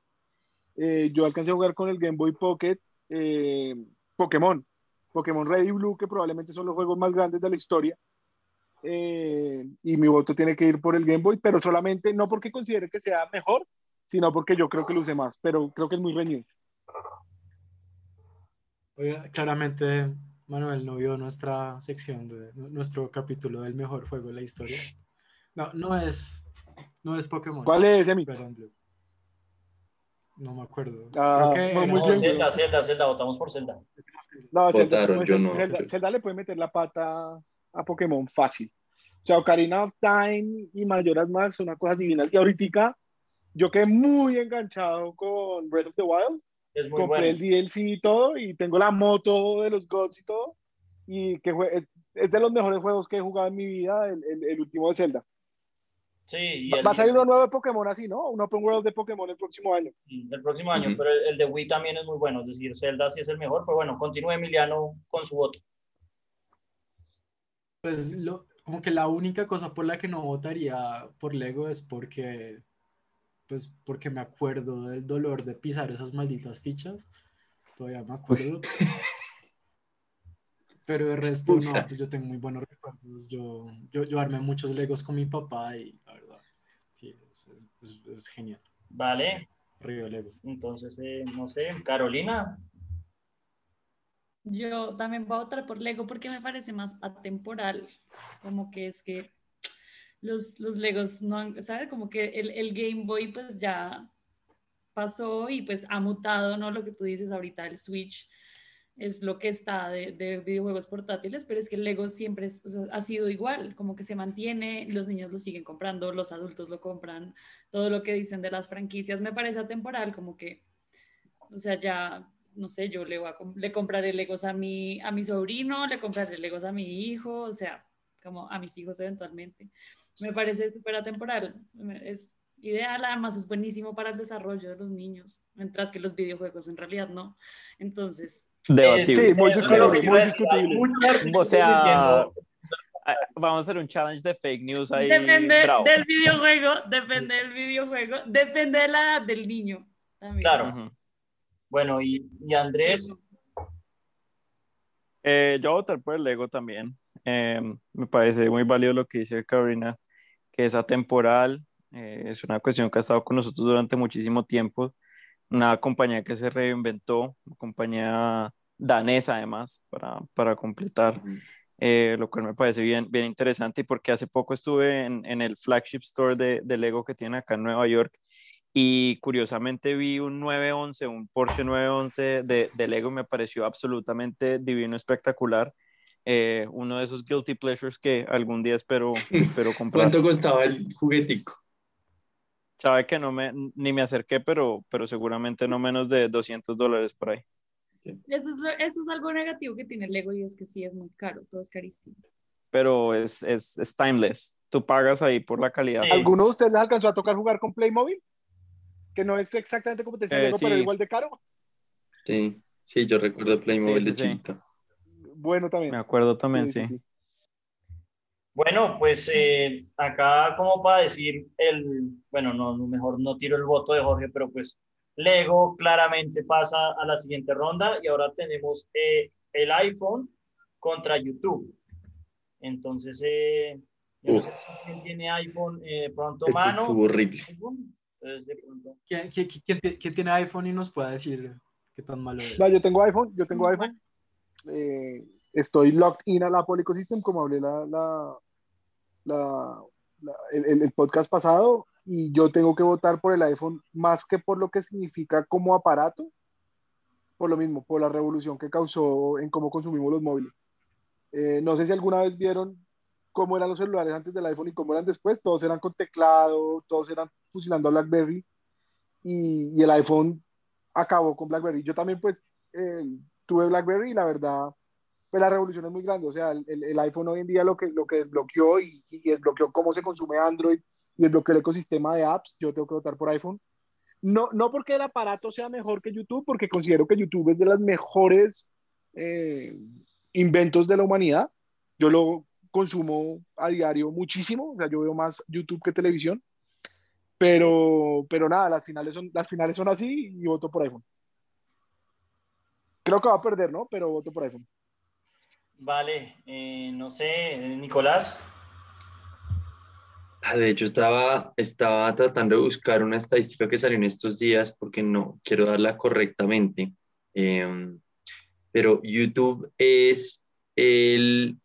Eh, yo alcancé a jugar con el Game Boy Pocket eh, Pokémon. Pokémon Red y Blue, que probablemente son los juegos más grandes de la historia. Eh, y mi voto tiene que ir por el Game Boy, pero solamente no porque considere que sea mejor, sino porque yo creo que lo use más, pero creo que es muy reñido. claramente Manuel no vio nuestra sección de nuestro capítulo del mejor juego de la historia. No, no es, no es Pokémon. ¿Cuál es, Emi? No me acuerdo. Ah, no, Zelda, Zelda, Zelda, votamos por Zelda. No, Zelda, yo no. Zelda, le puede meter la pata a Pokémon fácil. O sea, Ocarina of Time y Majora's Mask son una cosa divina. Y ahorita yo quedé muy enganchado con Breath of the Wild. Es muy Compré el DLC y todo, y tengo la moto de los gods y todo. Y que es, de los mejores juegos que he jugado en mi vida, el, el, último de Zelda. Sí, va, a salir uno nuevo de Pokémon así, ¿no? Un Open World de Pokémon el próximo año. El próximo año, pero el, de Wii también es muy bueno. Es decir, Zelda sí es el mejor, pero bueno, continúe Emiliano con su voto. Pues lo, como que la única cosa por la que no votaría por Lego es porque, pues porque me acuerdo del dolor de pisar esas malditas fichas. Todavía me acuerdo. Pero el resto no, pues yo tengo muy buenos recuerdos. Yo, yo, yo armé muchos Legos con mi papá y la verdad, sí, es, es, genial. Vale. Río Lego. Entonces, eh, no sé, Carolina. Yo también voy a votar por Lego porque me parece más atemporal. Como que es que los, los Legos no ¿sabes? Como que el, el Game Boy pues ya pasó y pues ha mutado, ¿no? Lo que tú dices ahorita, el Switch es lo que está de, de, videojuegos portátiles, pero es que el Lego siempre ha sido igual, como que se mantiene, los niños lo siguen comprando, los adultos lo compran, todo lo que dicen de las franquicias me parece atemporal, como que, o sea, ya, no sé, yo le, voy a, le compraré Legos a mi, a mi sobrino, le compraré Legos a mi hijo, o sea, como a mis hijos eventualmente. Me parece súper atemporal, es ideal, además es buenísimo para el desarrollo de los niños, mientras que los videojuegos en realidad no. Entonces, Debatible. Sí, muy discutible. O sea, vamos a hacer un challenge de fake news ahí. Depende del videojuego, depende del videojuego, depende de la edad del niño. Claro. Bueno, y, y Andrés. Eh, yo voy a votar por el Lego también. Eh, me parece muy válido lo que dice Karina, que es atemporal, eh, es una cuestión que ha estado con nosotros durante muchísimo tiempo una compañía que se reinventó, una compañía danesa además, para, para completar, eh, lo cual me parece bien, bien interesante, y porque hace poco estuve en, en el flagship store de, de, Lego que tiene acá en Nueva York, y curiosamente vi un 911, un Porsche 911 de, de Lego, me pareció absolutamente divino, espectacular. Eh, uno de esos guilty pleasures que algún día espero, espero comprar. ¿Cuánto costaba el juguetico? sabe que no me, ni me acerqué, pero, pero seguramente no menos de 200 dólares por ahí. Eso es, eso es algo negativo que tiene Lego y es que sí es muy caro, todo es carísimo. Pero es, es, es timeless. Tú pagas ahí por la calidad. ¿Alguno de ustedes les alcanzó a tocar jugar con Playmobil? Que no es exactamente como te Lego, eh, pero igual de caro. Sí, sí, yo recuerdo Playmobil de chiquito. Bueno, también. Me acuerdo también, sí. Bueno, pues eh, acá como para decir el, bueno, no, mejor no tiro el voto de Jorge, pero pues Lego claramente pasa a la siguiente ronda y ahora tenemos eh, el iPhone contra YouTube. Entonces, eh, no sé quién tiene iPhone pronto mano. horrible. ¿Quién, quién, tiene iPhone y nos puede decir qué tan malo es? yo tengo iPhone, yo tengo iPhone. Estoy locked in al Apple Ecosystem, como hablé la, la, la, el, el, podcast pasado y yo tengo que votar por el iPhone más que por lo que significa como aparato, por lo mismo, por la revolución que causó en cómo consumimos los móviles. Eh, no sé si alguna vez vieron cómo eran los celulares antes del iPhone y cómo eran después, todos eran con teclado, todos eran fusilando a BlackBerry y, y el iPhone acabó con BlackBerry. Yo también pues eh, tuve BlackBerry y la verdad pues la revolución es muy grande. O sea, el, el, iPhone hoy en día lo que, lo que desbloqueó y, y, desbloqueó cómo se consume Android y desbloqueó el ecosistema de apps, yo tengo que votar por iPhone. No, no porque el aparato sea mejor que YouTube, porque considero que YouTube es de las mejores eh, inventos de la humanidad. Yo lo consumo a diario muchísimo, o sea, yo veo más YouTube que televisión. Pero, pero nada, las finales, son, las finales son así y voto por iPhone. Creo que va a perder, ¿no? Pero voto por iPhone. Vale, eh, no sé, Nicolás. Ah, de hecho, estaba, estaba tratando de buscar una estadística que salió en estos días porque no quiero darla correctamente. Em, pero YouTube es el,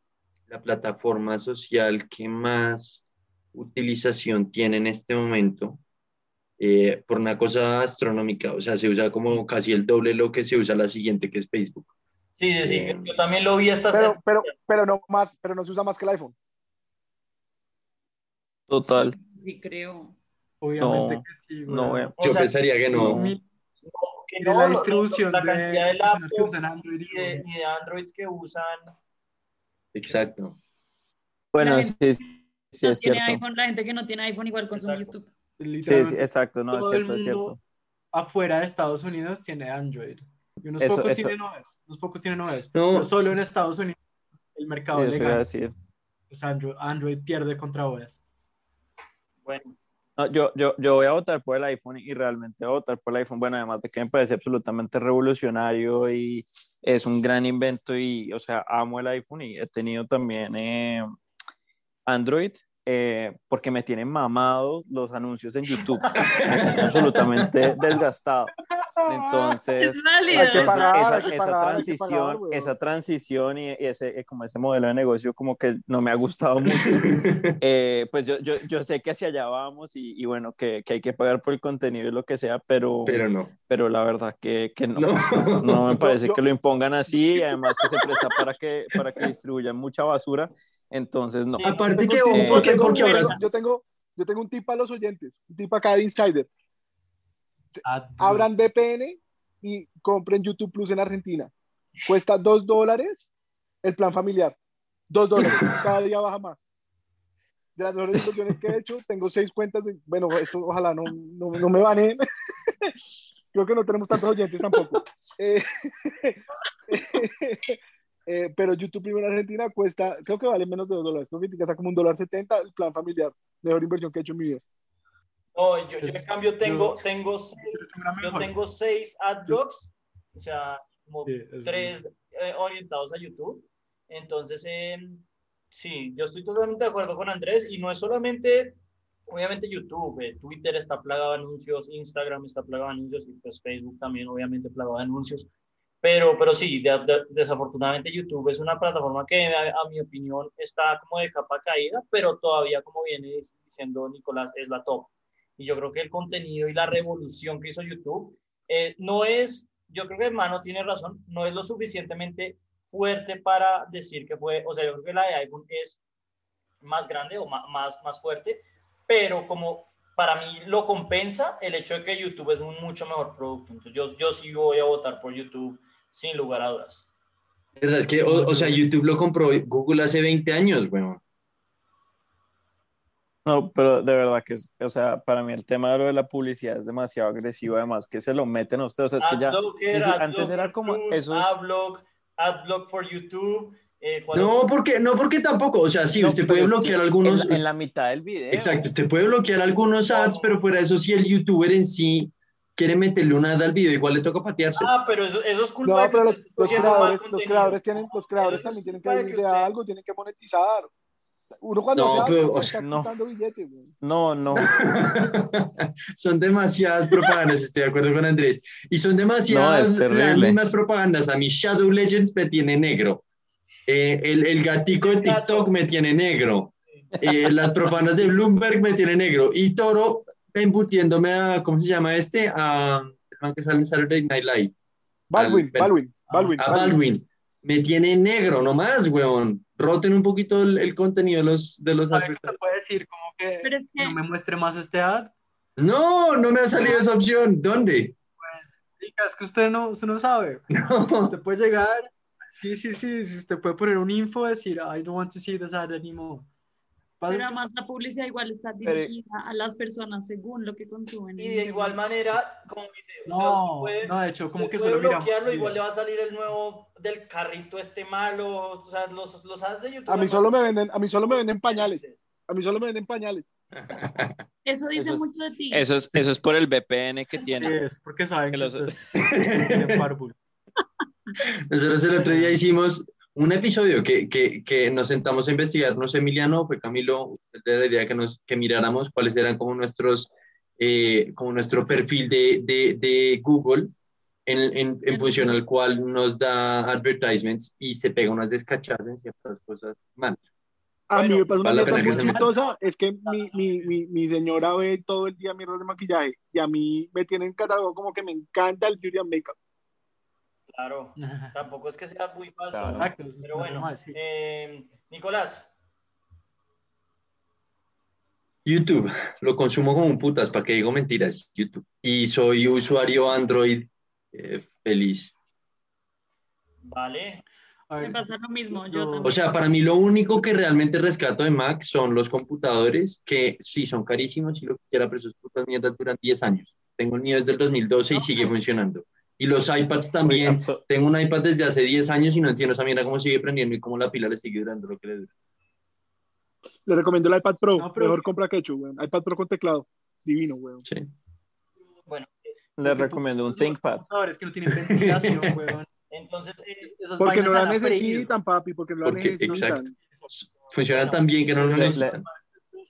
la plataforma social que más utilización tiene en este momento eh, por una cosa astronómica. O sea, se usa como casi el doble lo que se usa la siguiente, que es Facebook. Sí, sí, yo también lo vi esta pero, pero, pero, no más, pero no se usa más que el iPhone. Total. Sí, creo. Obviamente que sí. No, yo pensaría que no. que no la distribución la cantidad de, de que usan Android y de, y de Androids que usan. Exacto. Bueno, sí, sí, no es tiene cierto. iPhone, la gente que no tiene iPhone igual consume Exacto. YouTube. Sí, sí, Literalmente exacto, no, es todo el cierto, es mundo cierto. afuera de Estados Unidos tiene Android. Y unos Eso- pocos eso- tienen OS. Unos pocos tienen OS. No. Pero solo en Estados Unidos el mercado Sí, eso legal. Pues Android, Android pierde contra OS. Bueno, No, yo, yo, yo voy a votar por el iPhone y realmente voy a votar por el iPhone. Bueno, además de que me parece absolutamente revolucionario y es un gran invento y, o sea, amo el iPhone y he tenido también eh, Android eh, porque me tienen mamado los anuncios en YouTube. Me tienen absolutamente desgastado. Entonces, Es válido. Hay que esa, pagar, esa- hay que esa pagar, hay que transición, weón. esa transición y ese, eh, como ese modelo de negocio como que no me ha gustado mucho. Eh, pues yo, yo, yo sé que hacia allá vamos y, y bueno, que, que hay que pagar por el contenido y lo que sea, pero, Pero no. pero la verdad que, que no. No. No me parece yo- que lo impongan así y además que se presta para que, para que distribuyan mucha basura. Entonces, no. Sí. Aparte que, Eh, tip, porque, yo tengo porque un- ahora... yo tengo, yo tengo un tip para los oyentes, un tip acá de Insider. Adblock. Abran VPN y compren YouTube Plus en Argentina. Cuesta dos dólares el plan familiar. Dos dólares. Cada día baja más. De las mejores inversiones que he hecho, tengo seis cuentas. De, bueno, eso ojalá no, no, no me baneen. Creo que no tenemos tantos oyentes tampoco. Eh, eh, pero YouTube Premium en Argentina cuesta, creo que vale menos de dos dólares. Creo que te cuesta como un dólar setenta el plan familiar. Mejor inversión que he hecho en mi vida. no, yo, yo Pues, en cambio tengo, yo- tengo, seis, yo tengo seis adblocks, o sea, como Sí, es tres eh, orientados a YouTube. Entonces, eh, sí, yo estoy totalmente de acuerdo con Andrés y no es solamente, obviamente YouTube, eh, Twitter está plagado de anuncios, Instagram está plagado de anuncios y pues Facebook también obviamente plagado de anuncios. Pero, pero sí, de- de- desafortunadamente YouTube es una plataforma que a, a mi opinión está como de capa caída, pero todavía como viene diciendo Nicolás es la top. Y yo creo que el contenido y la revolución que hizo YouTube eh, no es, yo creo que Mano tiene razón, no es lo suficientemente fuerte para decir que fue, o sea, yo creo que la de iPhone es más grande o ma- más, más fuerte, pero como para mí lo compensa el hecho de que YouTube es un mucho mejor producto. Entonces yo, yo sí voy a votar por YouTube sin lugar a dudas. ¿Verdad? Es que, o, o sea, YouTube lo compró Google hace 20 años, weón. No, pero de verdad que es, o sea, para mí el tema de lo de la publicidad es demasiado agresivo, además que se lo meten a ustedes, o sea, es que ya, antes era como Plus, esos, Adblock, Adblock for YouTube. eh, ¿cuál No, porque, no porque tampoco, o sea, sí, No, usted puede bloquear en algunos, la- en la mitad del video. exacto, usted puede bloquear algunos No, ads, pero fuera de eso, si el youtuber en sí quiere meterle un ad al video, igual le toca patearse. Ah, pero eso, eso es culpa No, de que pero usted los, los creadores, los creadores tienen, los creadores también tienen que vivir que de usted- algo, tienen que monetizar. Uno cuando No, pero, algo, o está sea, no. güey. No, no, son demasiadas propagandas, estoy de acuerdo con Andrés. Y son demasiadas No, las mismas propagandas. A mí Shadow Legends me tiene negro. Eh, el, el gatico de. TikTok me tiene negro. Eh, las propagandas de Bloomberg me tiene negro. Y Toro embutiéndome a, ¿cómo se llama este? A que sale en Saturday Night Live. Baldwin, Al- Baldwin, Baldwin, A Baldwin. Baldwin. Me tiene negro nomás, weón. Roten un poquito el, el contenido de los, de los ¿Sabe qué advertisers. te puede decir? Como que Pero es que no me muestre más este ad. No, no me ha salido esa opción. ¿Dónde? Diga, Es que usted no, usted no sabe. No. Usted puede llegar. Sí, sí, sí. sí, Usted puede poner un info, decir, I don't want to see this ad anymore. Pero además la publicidad igual está Pero- dirigida a las personas según lo que consumen. Y de igual manera, como dice, o sea, No, usted puede, no, de hecho, como que solo bloquearlo, igual le va a salir el nuevo del carrito este malo, o sea, los, los ads de YouTube. A mí solo me venden, a mí solo me venden pañales. A mí solo me venden pañales. Eso dice Eso es- mucho de ti. eso es, eso es por el VPN que Sí, tiene. es porque saben Que que, los-. Nosotros el otro día hicimos un episodio que, que, que nos sentamos a investigar, no sé, Emiliano, fue Camilo, de la idea que, nos, que miráramos cuáles eran como nuestros, eh, como nuestro perfil de, de, de Google en, en, en función al cual nos da advertisements y se pega unas descachadas en ciertas cosas mal. A mí Bueno, me pasa una pena muy chistosa, es que mi, mi, mi, mi señora ve todo el día mierdas de maquillaje y a mí me tienen catálogo como que me encanta el beauty and makeup. Claro, tampoco es que sea muy falso, Claro. ¿no? Exacto, eso es Pero bueno, normal, sí. eh, Nicolás, YouTube, lo consumo como un putas, ¿para que digo mentiras? YouTube. Y soy usuario Android eh, feliz. vale. Me pasa lo mismo. Yo o sea, para mí lo único que realmente rescato de Mac son los computadores, que sí son carísimos y lo que quiera, pero sus putas mierdas duran 10 años. Tengo un mío desde el 2012 y sigue funcionando. Y los iPads también. Tengo un iPad desde hace 10 años y no entiendo esa mierda cómo sigue prendiendo y cómo la pila le sigue durando lo que le dura. Le recomiendo el iPad Pro. Mejor compra que hecho, weón. iPad Pro con teclado. Divino, weón. Sí. Bueno. Le recomiendo un ThinkPad. Es que no tienen ventilación, weón. Entonces, eh, porque no la necesitan, papi, porque no la necesitan. Exacto. Funcionan tan bien que no lo necesitan.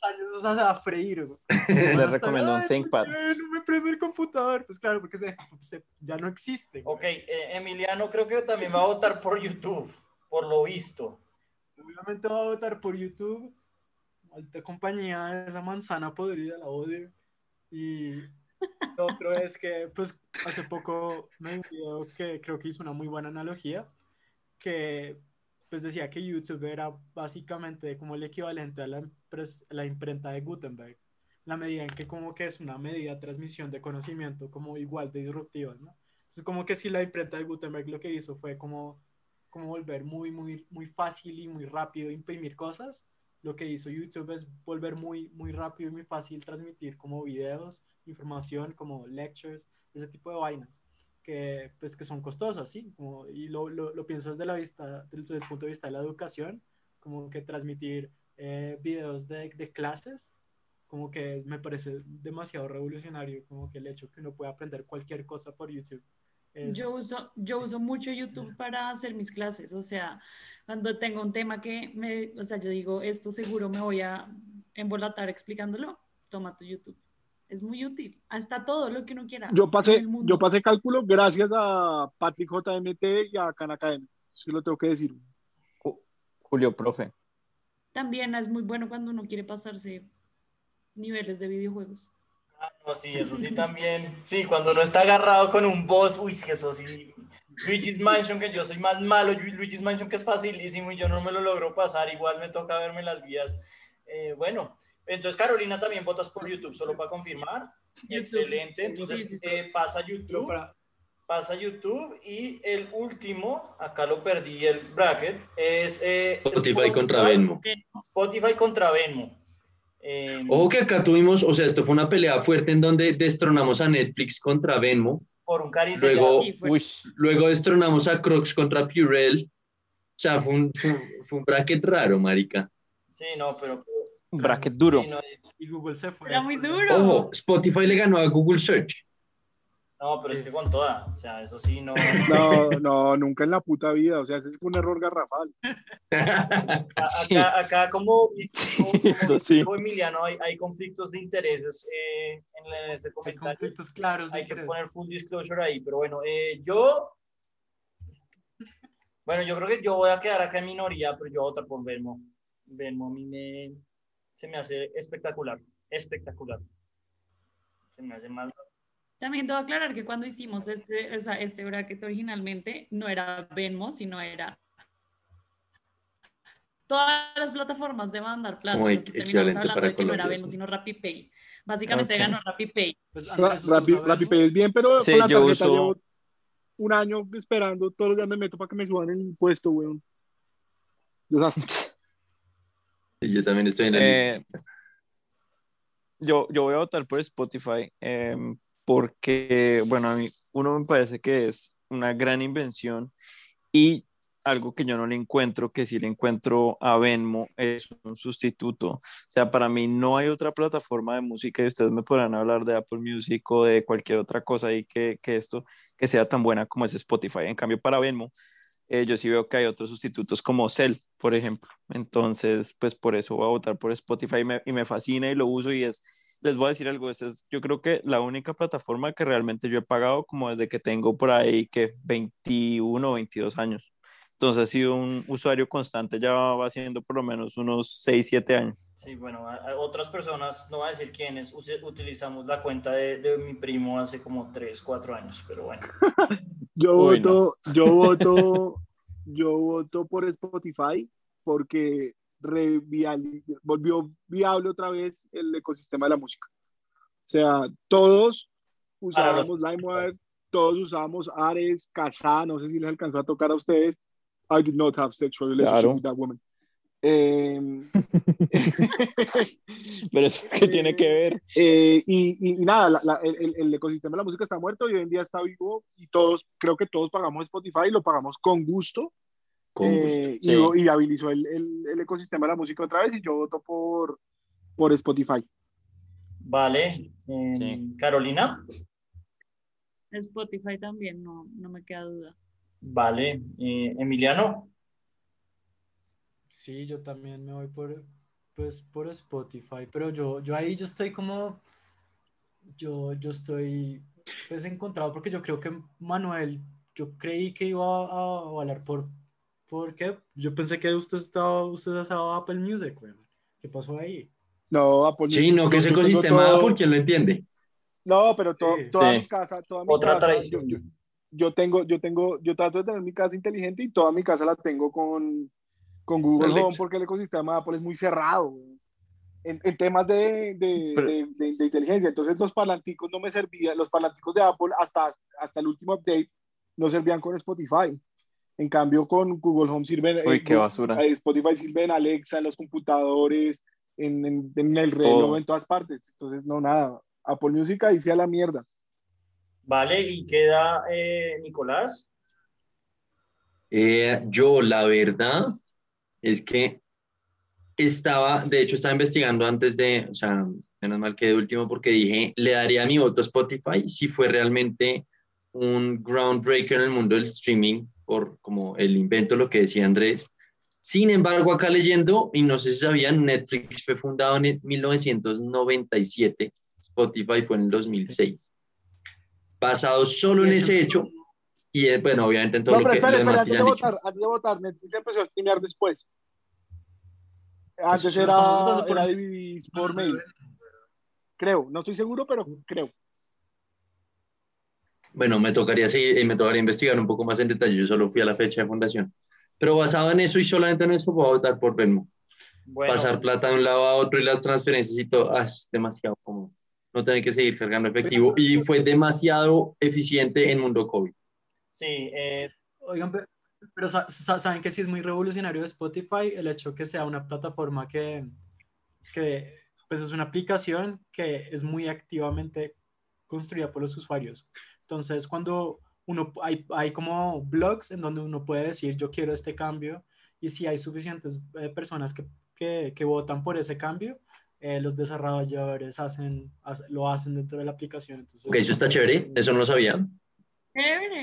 Dos años a freír. Le recomiendo un ThinkPad. No me prende el computador. Pues claro, porque se, se, ya no existe. Ok, eh, Emiliano creo que también va a votar por YouTube, por lo visto. Obviamente va a votar por YouTube. Alta compañía, esa manzana podrida, la odio. Y lo otro es que, pues, hace poco me un video que creo que hizo una muy buena analogía, que pues decía que YouTube era básicamente como el equivalente a la, la imprenta de Gutenberg, la medida en que como que es una medida de transmisión de conocimiento como igual de disruptiva, ¿no? Entonces como que si la imprenta de Gutenberg lo que hizo fue como, como volver muy, muy, muy fácil y muy rápido imprimir cosas, lo que hizo YouTube es volver muy, muy rápido y muy fácil transmitir como videos, información, como lectures, ese tipo de vainas, que, pues, que son costosas, ¿sí? Como, y lo, lo, lo, pienso desde, la vista, desde el punto de vista de la educación, como que transmitir eh, videos de, de, clases, como que me parece demasiado revolucionario, como que el hecho que uno pueda aprender cualquier cosa por YouTube. Yo, uso, yo uso mucho YouTube para hacer mis clases, o sea, cuando tengo un tema que me, o sea, yo digo, esto seguro me voy a embolatar explicándolo, toma tu YouTube. Es muy útil, hasta todo lo que uno quiera. Yo pasé, yo pasé cálculo gracias a Patrick JMT y a Khan Academy, si lo tengo que decir. Julio, profe. También es muy bueno cuando uno quiere pasarse niveles de videojuegos. Ah, no, sí, eso sí también. Sí, cuando uno está agarrado con un boss, uy, que eso sí. Luigi's Mansion, que yo soy más malo, Luigi's Mansion que es facilísimo y yo no me lo logro pasar, igual me toca verme las guías. Eh, bueno, entonces Carolina también votas por YouTube, solo para confirmar. Excelente, entonces eh, pasa YouTube. Pasa YouTube y el último, acá lo perdí el bracket, es eh, Spotify, Spotify contra Venmo. Spotify contra Venmo. Eh, Ojo que acá tuvimos, o sea, esto fue una pelea fuerte en donde destronamos a Netflix contra Venmo. Por un cariño. Luego, luego destronamos a Crocs contra Purell. O sea, fue un, fue, un bracket raro, marica. Sí, no, pero... Bracket duro. y Google se fue. Era muy duro. Ojo, Spotify le ganó a Google Search. No, pero es que con toda, o sea, eso sí, no. No, no, nunca en la puta vida, o sea, ese fue un error garrafal. Acá, acá como, como, como Emiliano, hay, hay, conflictos de intereses eh, en ese comentario. Hay conflictos claros. Hay que poner full disclosure ahí, pero bueno, eh, yo, bueno, yo creo que yo voy a quedar acá en minoría, pero yo voy a votar por Venmo. Venmo a mí me, se me hace espectacular, espectacular. Se me hace más también debo aclarar que cuando hicimos este, o sea, este bracket originalmente no era Venmo, sino era todas las plataformas de mandar plata. Muy terminamos hablando de que no era Venmo, sino RappiPay. Básicamente ganó RappiPay. Pues, RappiPay es bien, pero con la tarjeta llevo un año esperando, todos los días me meto para que me suban el impuesto, weón. Desastre. Yo también estoy en la eh, lista. Yo, yo voy a votar por Spotify. Eh, porque, bueno, a mí uno me parece que es una gran invención y algo que yo no le encuentro, que sí le encuentro a Venmo, es un sustituto. O sea, para mí no hay otra plataforma de música y ustedes me podrán hablar de Apple Music o de cualquier otra cosa ahí que, que esto, que sea tan buena como es Spotify. En cambio, para Venmo, eh, yo sí veo que hay otros sustitutos como Cell, por ejemplo. Entonces, pues por eso voy a votar por Spotify y me, y me fascina y lo uso y es, les voy a decir algo, es, yo creo que la única plataforma que realmente yo he pagado como desde que tengo por ahí que 21 o 22 años. Entonces ha sido un usuario constante, ya va haciendo por lo menos unos 6, 7 años. Sí, bueno, otras personas, no voy a decir quiénes, utilizamos la cuenta de, de mi primo hace como 3, 4 años, pero bueno. yo voto, yo voto, yo voto por Spotify porque volvió viable otra vez el ecosistema de la música. O sea, todos usábamos LimeWire, todos usábamos Ares, Kazaa, no sé si les alcanzó a tocar a ustedes, I did not have sexual relationship Claro. with that woman. Em, Pero eso qué tiene que ver. eh, y, y- y nada, la- la- el, el- ecosistema de la música está muerto y hoy en día está vivo y todos, creo que todos pagamos Spotify y lo pagamos con gusto. Con gusto. eh, y, Sí. y habilizó el, el- el ecosistema de la música otra vez y yo voto por, por Spotify. Vale. em, Sí. Carolina. Spotify también, no, no me queda duda. Vale. eh, Emiliano. Sí, yo también me voy por, pues, por Spotify, pero yo, yo ahí yo estoy como, yo, yo estoy pues encontrado porque yo creo que Manuel, yo creí que iba a, a hablar por, ¿por qué? Yo pensé que usted estaba, usted estaba Apple Music, güey. ¿Qué pasó ahí? No, Apple Sí, Music, no, que ese ecosistema, todo- ¿por quién lo entiende? No, pero to- Sí. toda Sí. mi casa, toda mi Otra casa, tradición. yo, yo- yo tengo, yo tengo, yo trato de tener mi casa inteligente y toda mi casa la tengo con, con Google Alexa. Home porque el ecosistema de Apple es muy cerrado en, en temas de, de, Pero- de- de- de inteligencia. Entonces los parlanticos no me servían, los parlanticos de Apple hasta, hasta el último update no servían con Spotify. En cambio con Google Home sirven, Uy, eh, qué Gu- basura. eh, Spotify sirve en Alexa, en los computadores, en, en, en el reloj, Todo. en todas partes. Entonces no, nada. Apple Music ahí sí a la mierda. Vale. Y queda eh, Nicolás. Eh, yo, la verdad, es que estaba, de hecho, estaba investigando antes de, o sea, menos mal que de último, porque dije, le daría mi voto a Spotify si fue realmente un groundbreaker en el mundo del streaming, por como el invento, lo que decía Andrés. Sin embargo, acá leyendo, y no sé si sabían, Netflix fue fundado en 1997, Spotify fue en el 2006. Basado solo en ese hecho, y eh, bueno, obviamente en todo No, lo, pero que, espera, lo espera, demás antes que de ya han dicho. votar, antes de votar, Netflix empezó a streamear después. Antes Lo estamos era, por- era DVD por mail, creo, no estoy seguro, pero creo. Bueno, me tocaría seguir, eh, me tocaría investigar un poco más en detalle. Yo solo fui a la fecha de fundación. Pero basado en eso y solamente en eso, voy a votar por Venmo. Bueno, Pasar plata de un lado a otro y las transferencias y todo, ah, es demasiado cómodo. No tener que seguir cargando efectivo. Y fue demasiado eficiente en mundo COVID. Sí. eh, Oigan, pe- pero sa- saben que sí es muy revolucionario Spotify el hecho que sea una plataforma que, que pues es una aplicación que es muy activamente construida por los usuarios. Entonces, cuando uno hay, hay como blogs en donde uno puede decir yo quiero este cambio y si hay suficientes eh, personas que, que, que votan por ese cambio, eh, los desarrolladores hacen, hace- lo hacen dentro de la aplicación. Entonces, Ok, eso está chévere, eso no lo sabía.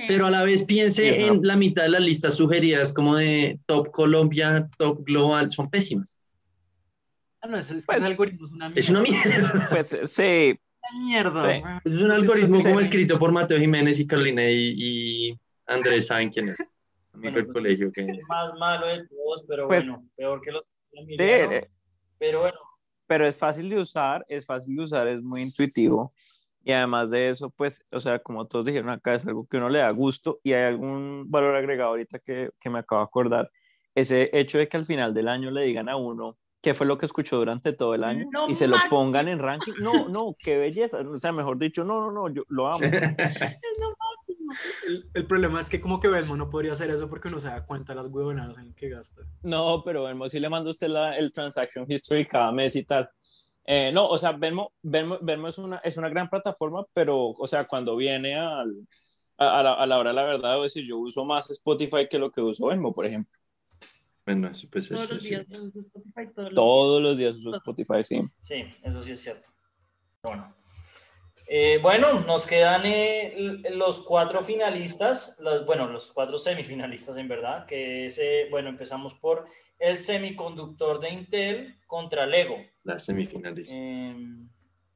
Pero a la vez piense en la mitad de las listas sugeridas como de Top Colombia, Top Global, son pésimas. Ah, no, es, es que Pues, ese algoritmo es una mierda. Es una mierda. Pues eh, sí, Una mierda. Sí. Es un algoritmo Sí. como escrito por Mateo Jiménez y Carolina y, y Andrés, ¿saben quién es? Amigo Bueno, del pues, colegio. Que... el más malo de todos, pero Pues, bueno, peor que los de sí, eh, Pero bueno, pero es fácil de usar, es fácil de usar, es muy intuitivo. Y además de eso, pues, o sea, como todos dijeron acá, es algo que uno le da gusto y hay algún valor agregado ahorita que, que me acabo de acordar. Ese hecho de que al final del año le digan a uno qué fue lo que escuchó durante todo el año No y se lo pongan en ranking. No, no, qué belleza. O sea, mejor dicho, no, no, no, yo lo amo. Es lo máximo. El, el problema es que como que Venmo no podría hacer eso porque uno se da cuenta las huevonadas en que gasta. No, pero Venmo sí le manda a usted la, el transaction history cada mes y tal. Eh, no, o sea, Venmo, Venmo, Venmo es, una, es una gran plataforma, pero, o sea, cuando viene al, a, a la, a la hora de la verdad, debo decir, yo uso más Spotify que lo que uso Venmo, por ejemplo. Bueno, eso, pues Todos eso los sí. días uso Spotify, todos los Todos los días uso Spotify, sí. sí, eso sí es cierto. Bueno, Eh, bueno nos quedan eh, los cuatro finalistas, los- bueno, los cuatro semifinalistas en verdad, que es, eh, bueno, empezamos por el semiconductor de Intel contra Lego. Las semifinales. Em,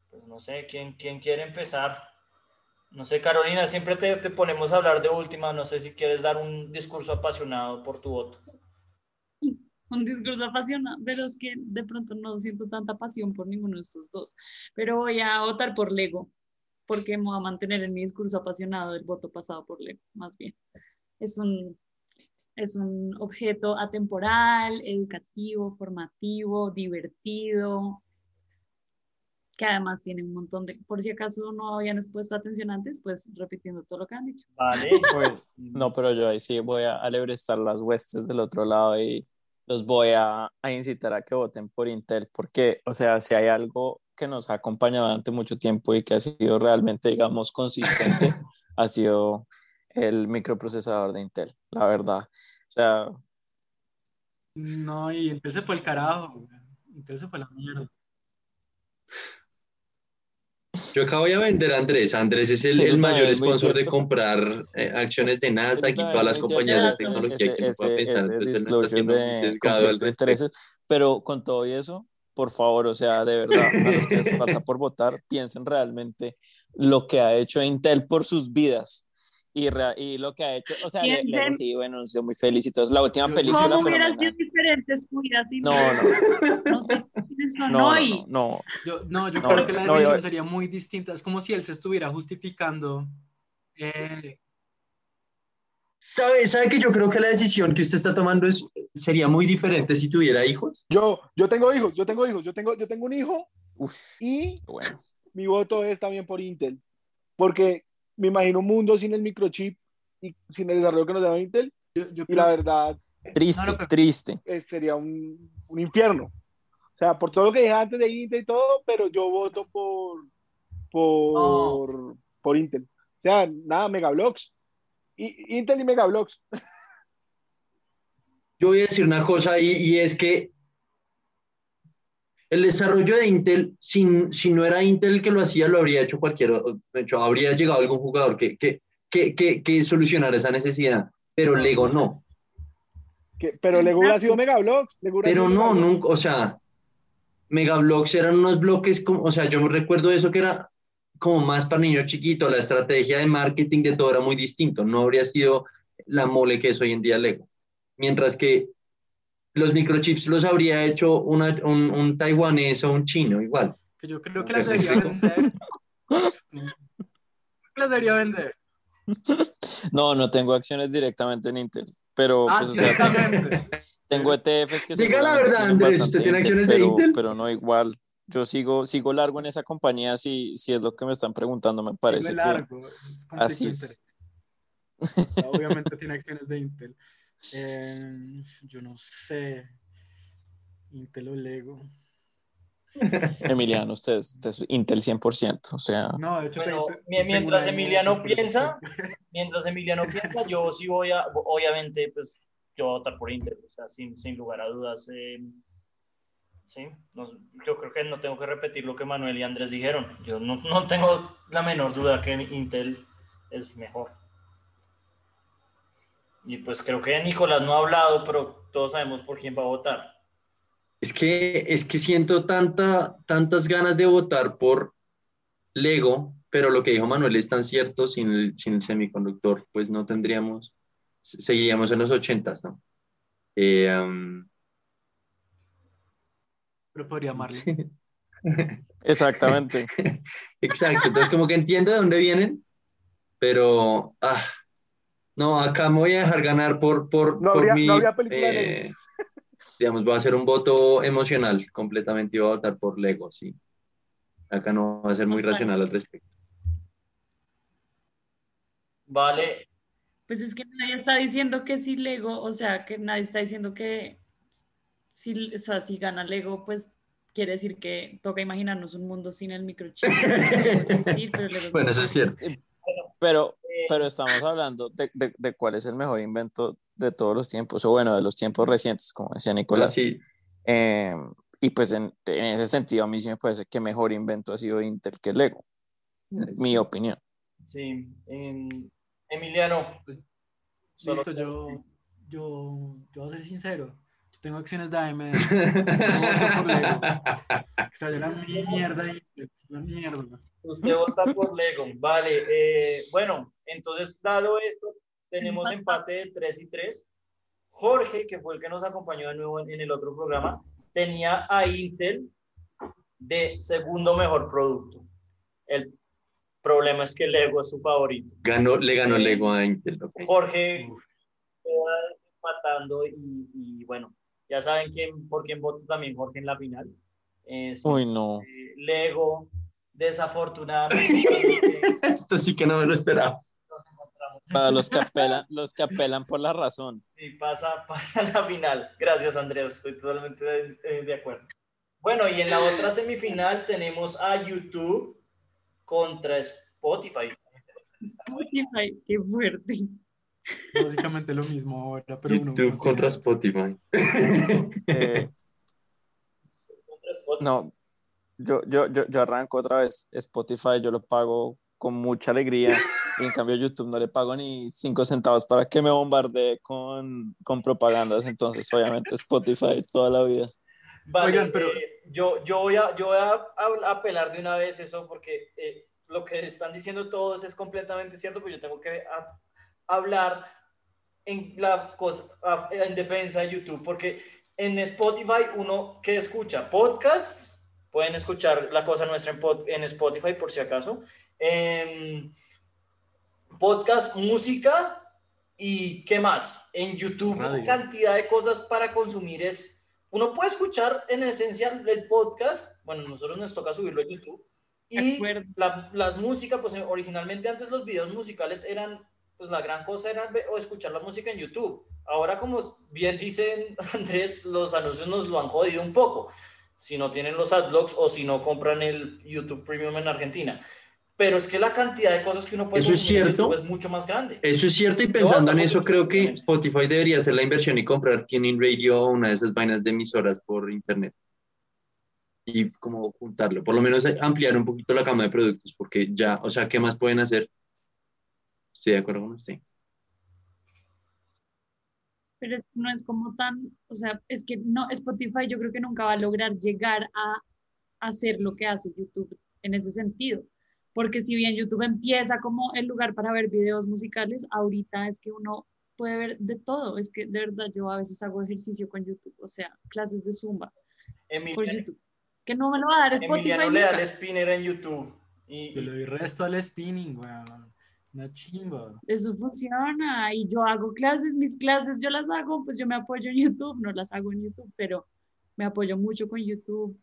pues no sé, ¿quién, quién quiere empezar? No sé, Carolina, siempre te, te ponemos a hablar de última, no sé si quieres dar un discurso apasionado por tu voto. un discurso apasionado, pero es que de pronto no siento tanta pasión por ninguno de estos dos. Pero voy a votar por Lego, porque me voy a mantener en mi discurso apasionado del voto pasado por Lego, más bien. Es un, es un objeto atemporal, educativo, formativo, divertido. que además tiene un montón de, por si acaso no habían puesto atención antes, pues repitiendo todo lo que han dicho. Vale. no, pero yo ahí sí voy a alebrestar las huestes del otro lado y los voy a, a, incitar a que voten por Intel, porque, o sea, si hay algo que nos ha acompañado durante mucho tiempo y que ha sido realmente, digamos, consistente, ha sido el microprocesador de Intel, la verdad. O sea... No, y Intel se fue el carajo, Intel se fue la mierda. Yo acabo de vender a Andrés. Andrés es el, el mayor sponsor de comprar eh, acciones de Nasdaq y todas las compañías de tecnología que ese, pensar. Entonces, él está siendo de, intereses. Pero con todo y eso, por favor, o sea, de verdad, a los que les falta por votar, piensen realmente lo que ha hecho Intel por sus vidas. Y, y lo que ha hecho, o sea, le, le, sí, bueno, sido muy feliz y todo. Es la última película. ¿Cómo hubieran sido diferentes vidas? No, no. No sé quiénes son no, hoy. No, no. Yo, no, yo creo que la decisión sería muy distinta. Es como si él se estuviera justificando. Eh... ¿Sabe, ¿Sabe que yo creo que la decisión que usted está tomando es, sería muy diferente si tuviera hijos? Yo, yo tengo hijos, yo tengo hijos, yo tengo, yo tengo un hijo Uf, y bueno. mi voto es también por Intel. Porque me imagino un mundo sin el microchip y sin el desarrollo que nos da Intel. Yo, yo y la verdad. Triste, no, no, triste. Es, sería un, un, infierno. O sea, por todo lo que dije antes de Intel y todo, pero yo voto por, por, por Intel. O sea, nada, Megablocks. Y, Intel y Megablocks. Yo voy a decir una cosa y, y es que el desarrollo de Intel, si, si, no era Intel el que lo hacía, lo habría hecho cualquier, de hecho, habría llegado algún jugador que, que, que, que, que solucionara esa necesidad, pero Lego no. Pero Lego hubiera sido Megablocks. Pero no, nunca, o sea, Megablocks eran unos bloques, como, o sea, yo me recuerdo eso que era como más para niños chiquitos, la estrategia de marketing de todo era muy distinto, no habría sido la mole que es hoy en día Lego. Mientras que los microchips los habría hecho una, un, un, taiwanés o un chino, igual. Que yo creo que las debería vender. las debería vender. No, no tengo acciones directamente en Intel, pero ah, pues, o sea, tengo, tengo, ETFs que Diga la verdad, Andrés, ¿usted tiene acciones pero, de Intel? Pero no igual. Yo sigo, sigo largo en esa compañía si, si es lo que me están preguntando, me parece. Sigue largo, es así es. Obviamente tiene acciones de Intel. Eh, yo no sé. Intel o Lego. Emiliano, usted es, usted es Intel 100%, o sea... No, de hecho, bueno, te, te, mientras Emiliano piensa, mientras Emiliano piensa, yo sí voy a, obviamente, pues, yo voy a votar por Intel, o sea, sin, sin lugar a dudas. Eh, sí, no, yo creo que no tengo que repetir lo que Manuel y Andrés dijeron. Yo no, no tengo la menor duda que Intel es mejor. Y pues creo que Nicolás no ha hablado, pero todos sabemos por quién va a votar. Es que, es que siento tanta, tantas ganas de votar por Lego, pero lo que dijo Manuel es tan cierto, sin el, sin el semiconductor, pues no tendríamos, seguiríamos en los ochentas, ¿no? Eh, um... Pero podría amarlo. Sí. Exactamente. Exacto, entonces como que entiendo de dónde vienen, pero... Ah, no, acá me voy a dejar ganar por, por, no por habría, mi, no habría eh, digamos, voy a hacer un voto emocional completamente y voy a votar por Lego, sí. Acá no va a ser muy racional al respecto. Vale, Pues es que nadie está diciendo que si Lego, o sea, que nadie está diciendo que si, o sea, si gana Lego, pues quiere decir que toca imaginarnos un mundo sin el microchip. Existir, pero Bueno, eso es cierto. Pero, pero estamos hablando de, de, de, cuál es el mejor invento de todos los tiempos, o bueno, de los tiempos recientes, como decía Nicolás. Sí. Eh, y pues en, en, ese sentido a mí sí me parece que mejor invento ha sido Intel que Lego, mi opinión. Sí, eh, Emiliano. Listo, yo, yo, yo voy a ser sincero. Yo tengo acciones de AMD. por Lego. Que se la mierda y la mierda. Usted vota por Lego. Vale. Eh, bueno, entonces, dado esto, tenemos empate de 3 y 3. Jorge, que fue el que nos acompañó de nuevo en, en el otro programa, tenía a Intel de segundo mejor producto. El problema es que Lego es su favorito. Ganó, le ganó Sí. Lego a Intel. Jorge queda desempatando y, y bueno, ya saben quién, por quién votó también Jorge en la final. Uy, no. Lego, desafortunadamente. Esto sí que no me lo esperaba. Para los que apelan, los que apelan por la razón. Sí, pasa, pasa la final. Gracias, Andrés. Estoy totalmente de, de acuerdo. Bueno, y en la otra semifinal tenemos a YouTube contra Spotify. Spotify, qué fuerte. Básicamente lo mismo ahora, pero YouTube contra Spotify. Eh, no, yo, yo, yo, yo arranco otra vez. Spotify yo lo pago con mucha alegría. Y en cambio YouTube no le pago ni cinco centavos para que me bombardee con, con propagandas. Entonces, obviamente, Spotify toda la vida. Oigan, pero... Eh, yo, yo, voy a, yo voy a, apelar de una vez eso porque eh, lo que están diciendo todos es completamente cierto, pero yo tengo que hablar en, la cosa, en defensa de YouTube, porque en Spotify uno que escucha podcasts, pueden escuchar la cosa nuestra en, en Spotify por si acaso, en podcast, música y qué más. En YouTube, cantidad de cosas para consumir es uno puede escuchar en esencia el podcast, bueno, nosotros nos toca subirlo a YouTube, y la, las músicas, pues originalmente antes los videos musicales eran, pues la gran cosa era o escuchar la música en YouTube. Ahora, como bien dicen Andrés, los anuncios nos lo han jodido un poco, si no tienen los adblocks o si no compran el YouTube Premium en Argentina pero es que la cantidad de cosas que uno puede eso es cierto es mucho más grande. Eso es cierto y pensando en eso creo que Spotify debería hacer la inversión y comprar Tuning Radio o una de esas vainas de emisoras por internet y como juntarlo, por lo menos ampliar un poquito la gama de productos porque ya, o sea, ¿qué más pueden hacer? Estoy de acuerdo con usted. Pero no es como tan, o sea, es que no, Spotify yo creo que nunca va a lograr llegar a hacer lo que hace YouTube en ese sentido porque si bien YouTube empieza como el lugar para ver videos musicales, ahorita es que uno puede ver de todo. Es que de verdad yo a veces hago ejercicio con YouTube, o sea, clases de zumba por YouTube. Que no me lo va a dar Spotify. Emiliano le da el spinner en YouTube. Y, le doy resto al spinning, weón. Una chimba. Eso funciona. Y yo hago clases, mis clases yo las hago, pues yo me apoyo en YouTube, no las hago en YouTube, pero me apoyo mucho con YouTube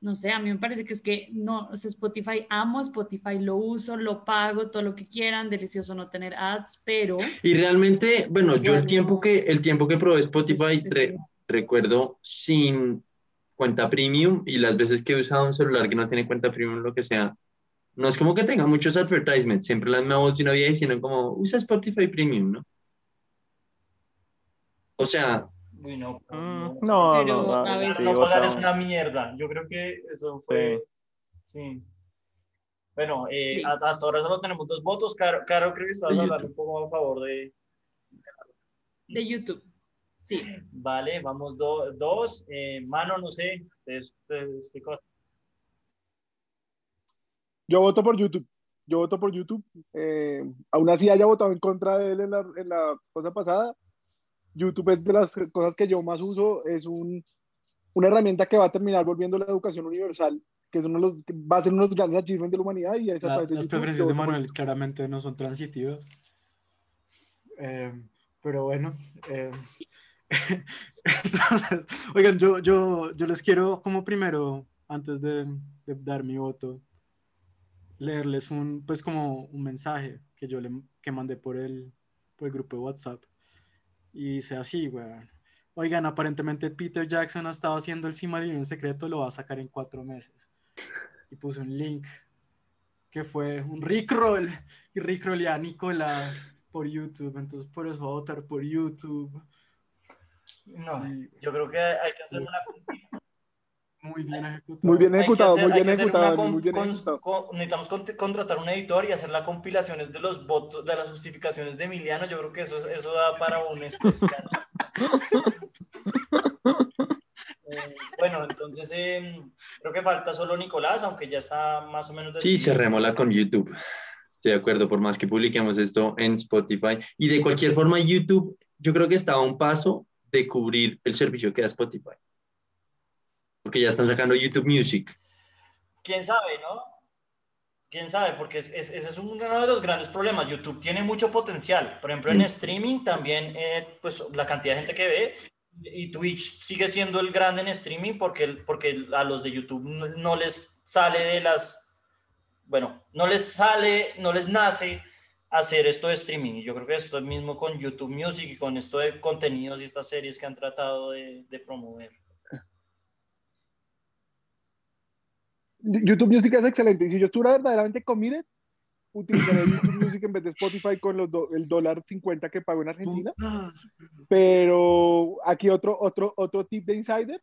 no sé, a mí me parece que es que no, o sea, Spotify amo, Spotify lo uso, lo pago, todo lo que quieran, delicioso no tener ads, pero... Y realmente, bueno, yo el tiempo que, el tiempo que probé Spotify, recuerdo sin cuenta premium y las veces que he usado un celular que no tiene cuenta premium, lo que sea, no es como que tenga muchos advertisements, siempre las me voz de una vida diciendo como, usa Spotify Premium, ¿no? O sea, no, mm, no, no, a veces no pagar es una mierda. Yo creo que eso fue. Sí. Bueno, eh, hasta ahora solo tenemos dos votos. Caro, creo que estabas hablando un poco a favor de. De YouTube. Sí. Vale, vamos dos. Eh, mano, no sé. Te, Yo voto por YouTube. Yo voto por YouTube. Eh, aún así haya votado en contra de él en la, en la cosa pasada YouTube es de las cosas que yo más uso, es un, una herramienta que va a terminar volviendo la educación universal, que, es uno de los, va a ser uno de los grandes achievements de la humanidad. Y esa la, las preferencias de Manuel claramente no son transitivas. Eh, pero bueno. Eh, oigan, yo, yo, yo les quiero como primero, antes de, de, dar mi voto, leerles un, pues como un mensaje que yo le que mandé por el, por el grupo de WhatsApp y dice así, weón. Oigan, aparentemente Peter Jackson ha estado haciendo el en secreto, lo va a sacar en cuatro meses. Y puso un link que fue un Rickroll. Y Rickroll a Nicolás por YouTube. Entonces, por eso va a votar por YouTube. No, yo creo que hay que hacer una muy bien ejecutado. Muy bien ejecutado, muy bien ejecutado. necesitamos contratar un editor y hacer las compilaciones de los votos, de las justificaciones de Emiliano. Yo creo que eso, eso da para un especial. Eh, bueno, entonces em, creo que falta solo Nicolás, aunque ya está más o menos. Decidido. Sí, cerrémosla con YouTube. Estoy de acuerdo, por más que publiquemos esto en Spotify. Y de cualquier forma, YouTube, yo creo que está a un paso de cubrir el servicio que da Spotify porque ya están sacando YouTube Music. ¿Quién sabe, no? ¿Quién sabe? Porque ese es uno de los grandes problemas. YouTube tiene mucho potencial. Por ejemplo, en mm. streaming también, eh, pues la cantidad de gente que ve, Y Twitch sigue siendo el grande en streaming porque, porque a los de YouTube no, les sale de las, bueno, no les sale, no les nace hacer esto de streaming. Y yo creo que esto es mismo con YouTube Music y con esto de contenidos y estas series que han tratado de, de promover. YouTube Music es excelente. Y si yo estuviera verdaderamente con Mire, utilizaría YouTube Music en vez de Spotify con los el dólar 50 que pago en Argentina. Pero aquí otro, otro, otro tip de insider.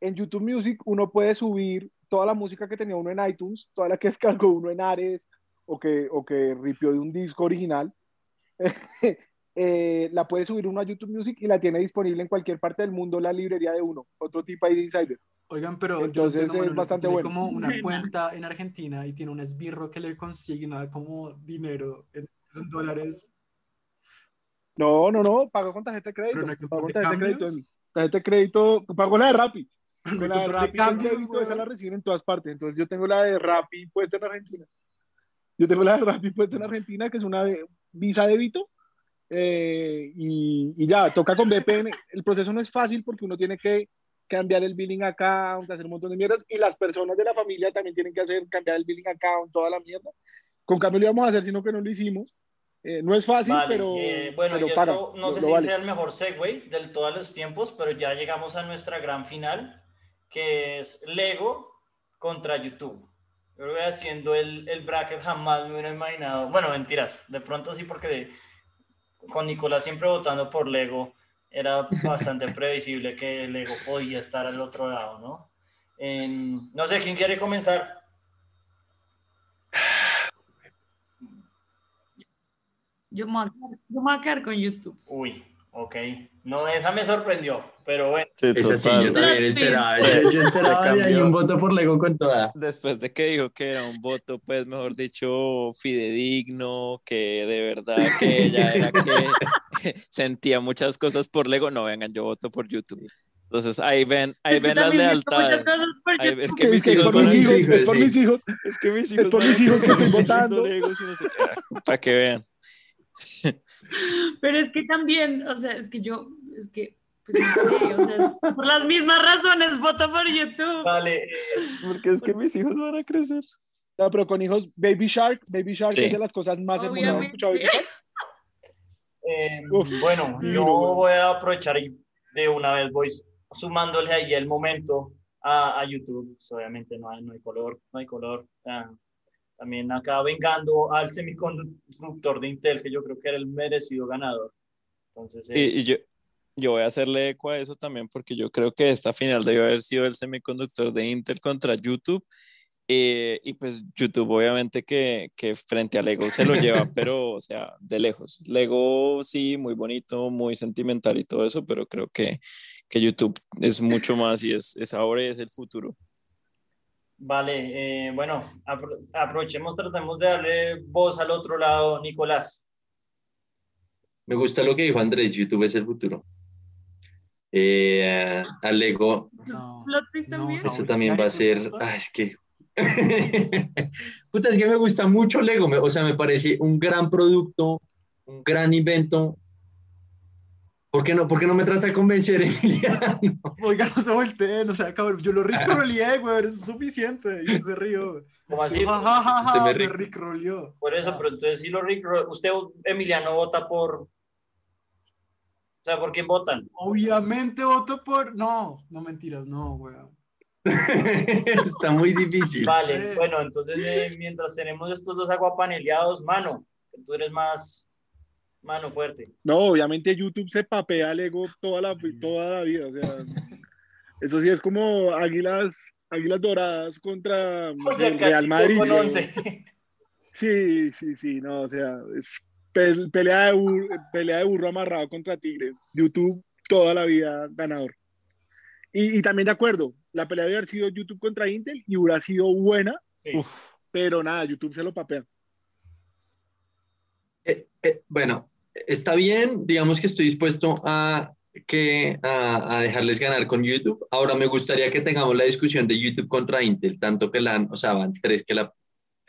En YouTube Music uno puede subir toda la música que tenía uno en iTunes, toda la que descargó uno en Ares o que, o que ripió de un disco original. Eh, la puede subir uno a YouTube Music y la tiene disponible en cualquier parte del mundo la librería de uno. Otro tip ahí de insider. Oigan, pero entonces es bastante bueno. como una cuenta en Argentina y tiene un esbirro que le consigna como dinero en, dólares. No, no, no, pago con tarjeta de crédito. No pago con tarjeta de crédito. Tarjeta de crédito, pago la de Rappi. Con la de Rappi crédito, esa la reciben en todas partes. Entonces yo tengo la de Rappi puesta en Argentina. Yo tengo la de Rappi puesta en Argentina, que es una visa débito. Eh, y, y ya, toca con VPN. El proceso no es fácil porque uno tiene que cambiar el billing account, hacer un montón de mierdas, y las personas de la familia también tienen que hacer cambiar el billing account, toda la mierda. Con cambio lo íbamos a hacer, sino que no lo hicimos. Eh, no es fácil, pero. Eh, bueno, pero esto, no sé si sea el mejor segue del todos los tiempos, pero ya llegamos a nuestra gran final, que es Lego contra YouTube. Yo voy haciendo el, el bracket, jamás me hubiera imaginado. Bueno, mentiras, de pronto sí, porque con Nicolás siempre votando por Lego era bastante previsible que el ego podía estar al otro lado, ¿no? no sé, ¿quién quiere comenzar? Yo me, voy a quedar con YouTube. Uy, ok. No, esa me sorprendió, pero bueno. esa sí, yo también esperaba. Yo, yo esperaba de ahí un voto por Lego con toda. Después de que dijo que era un voto, pues, mejor dicho, fidedigno, que de verdad que ella era que sentía muchas cosas por Lego, no, vengan, yo voto por YouTube. Entonces ahí ven, ahí ven las lealtades. es que mis hijos, por mis hijos, es por mis hijos. Es que mis hijos, es por mis hijos que estoy votando. para que vean. Pero es que también, o sea, es que yo, es que, pues no sé, o sea, por las mismas razones voto por YouTube. Vale. Porque es que mis hijos van a crecer. No, pero con hijos, Baby Shark, Baby Shark es de las cosas más hermosas. ¿Escuchado Baby Shark? Eh, bueno, yo voy a aprovechar y de una vez voy sumándole ahí el momento a, a YouTube. Pues, obviamente no hay, no hay color, no hay color. También acá vengando al semiconductor de Intel, que yo creo que era el merecido ganador. Entonces, y, y, yo, yo voy a hacerle eco a eso también porque yo creo que esta final debe haber sido el semiconductor de Intel contra YouTube eh, y pues YouTube obviamente que, que, frente a Lego se lo lleva, pero o sea, de lejos. Lego sí, muy bonito, muy sentimental y todo eso, pero creo que, que YouTube es mucho más y es, es ahora y es el futuro. Vale, eh, bueno, aprovechemos, tratemos de darle voz al otro lado, Nicolás. Me gusta lo que dijo Andrés, YouTube es el futuro. Eh, a Lego, eso también va a ser, ah, es que Puta, es que me gusta mucho Lego, o sea, me parece un gran producto, un gran invento. ¿Por qué no, por qué no me trata de convencer, Emiliano? Oiga, no se volteen, o sea, cabrón, yo lo rickrollé, güey, eso es suficiente, y se río. ¿Cómo así? Ja, ja, ja, ja me, rickrolló. Por eso, pero entonces si lo rickrolló, usted, Emiliano, vota por... O sea, ¿por quién votan? Obviamente voto por... No, no mentiras, no, güey. Está muy difícil. Vale, bueno, entonces eh, mientras tenemos estos dos aguapaneleados, mano, tú eres más mano fuerte. No, obviamente YouTube se papea Lego toda la, toda la vida, o sea, eso sí es como águilas, águilas doradas contra el Real Madrid. Sí, sí, sí, no, o sea, es pelea de, burro, pelea de burro amarrado contra Tigre. YouTube toda la vida ganador. Y, y, también de acuerdo, la pelea debe haber sido YouTube contra Intel y hubiera sido buena, pero nada, YouTube se lo papea. Eh, eh, bueno, está bien, digamos que estoy dispuesto a, que, a, dejarles ganar con YouTube. Ahora me gustaría que tengamos la discusión de YouTube contra Intel, tanto que la, o sea, van tres que la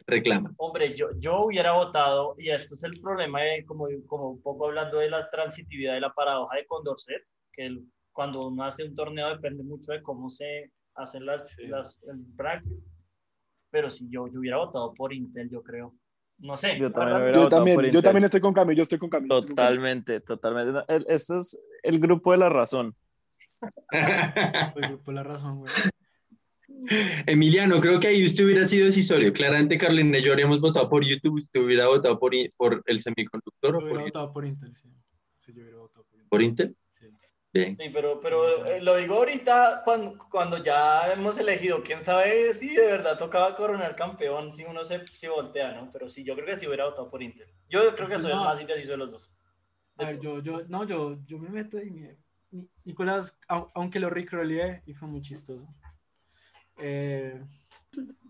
reclaman. Hombre, yo, yo hubiera votado, y esto es el problema, de, como, como un poco hablando de la transitividad de la paradoja de Condorcet, que el, cuando uno hace un torneo depende mucho de cómo se hacen las, las el bracket. Pero si yo, yo hubiera votado por Intel, yo creo. No sé. Yo también, Yo también, yo también estoy con Cami, yo estoy con Cami. yo estoy con Cami. Totalmente, totalmente. No, el- Este es el grupo de la razón. Por, por la razón, güey. Emiliano, creo que ahí usted hubiera sido decisorio. Claramente, Carlina y yo habríamos votado por YouTube, usted hubiera votado por, por el semiconductor Yo o hubiera por, votado por Intel, sí. Sí, yo hubiera votado por Intel. por Intel. Sí. Bien. Sí, pero, pero eh, lo digo ahorita cuando, cuando ya hemos elegido, quién sabe si de verdad tocaba coronar campeón, si uno se si voltea, ¿no? Pero sí, yo creo que sí hubiera votado por Intel. Yo creo que soy el No. más indeciso de los dos. A ver, yo, yo, no, yo, yo me meto y Nicolás, au- aunque lo recroleé y fue muy chistoso. eh,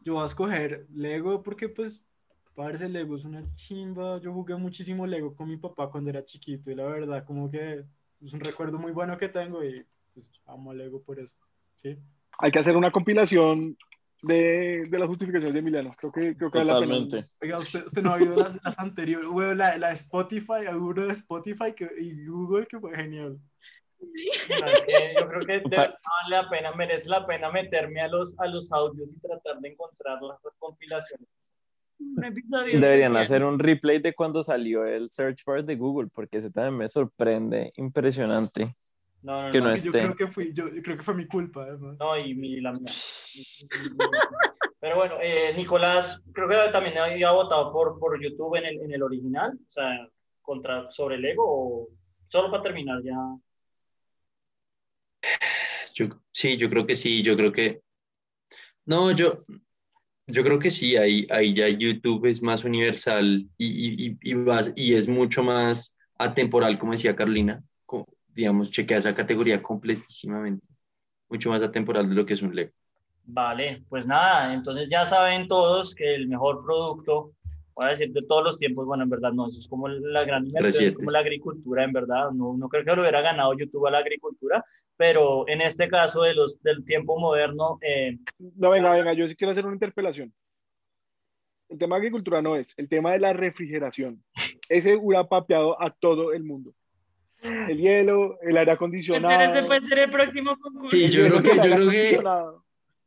yo voy a escoger Lego porque pues, parece Lego es una chimba. Yo jugué muchísimo Lego con mi papá cuando era chiquito y la verdad como que es un recuerdo muy bueno que tengo y pues amo a Lego por eso. ¿sí? Hay que hacer una compilación de, de las justificaciones de Emiliano. Creo que, creo que vale la pena. Totalmente. Oiga, usted, usted no ha oído las, las anteriores, Bueno, la, la Spotify, uno de Spotify que, y Google que fue genial. ¿Sabes qué? Yo creo que vale la pena, merece la pena meterme a los, a los audios y tratar de encontrar las compilaciones. Un episodio Deberían especial. hacer un replay de cuando salió el search bar de Google, porque ese también me sorprende impresionante. No, no, Que no. no yo esté. creo que fui, yo, yo creo que fue mi culpa, además. No, y mi, la mía. Pero bueno, eh, Nicolás, creo que también había votado por, por YouTube en el, en el original, o sea, contra, sobre el ego, o solo para terminar ya. Yo, sí, yo creo que sí, yo creo que... No, yo, yo creo que sí, ahí, ahí ya YouTube es más universal y, y, y, más- y es mucho más atemporal, como decía Carolina, digamos, chequea esa categoría completísimamente, mucho más atemporal de lo que es un Lego. Vale, pues nada, entonces ya saben todos que el mejor producto, voy a decir de todos los tiempos, bueno, en verdad no, eso es como la gran inversión, es como la agricultura, en verdad, no, no creo que lo hubiera ganado YouTube a la agricultura, pero en este caso de los, del tiempo moderno, eh, No, venga, venga, yo sí quiero hacer una interpelación. El tema de agricultura no es, el tema de la refrigeración. Ese hubiera papeado a todo el mundo. El hielo, el aire acondicionado. ese puede ser el próximo concurso. Sí, yo creo que, yo creo que acondicionado.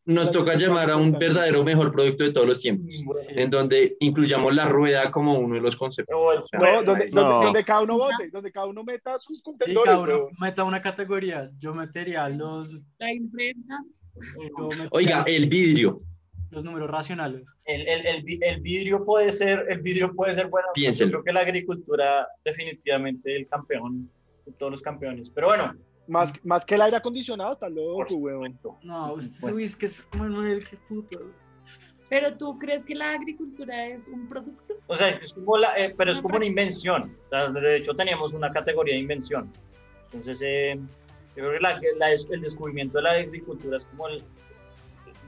Nos toca llamar a un verdadero mejor producto de todos los tiempos, Sí. en donde incluyamos la rueda como uno de los conceptos. o el- No, donde, No. donde, donde cada uno vote, donde cada uno meta sus Sí, contendores. cada uno weón. meta una categoría. Yo metería los, La imprenta. Oiga, el vidrio, los números racionales. El, el, el, el vidrio puede ser, el vidrio puede ser bueno. Piénselo. Yo creo que la agricultura definitivamente el campeón de todos los campeones. Pero bueno, Más, más que el aire acondicionado, está loco, weón. No, usted, es que es Manuel, qué puta. Pero tú crees que la agricultura es un producto? O sea, es como la, eh, pero es como una invención. O sea, de hecho, teníamos una categoría de invención. Entonces, eh, yo creo que la- la- el descubrimiento de la agricultura es como el,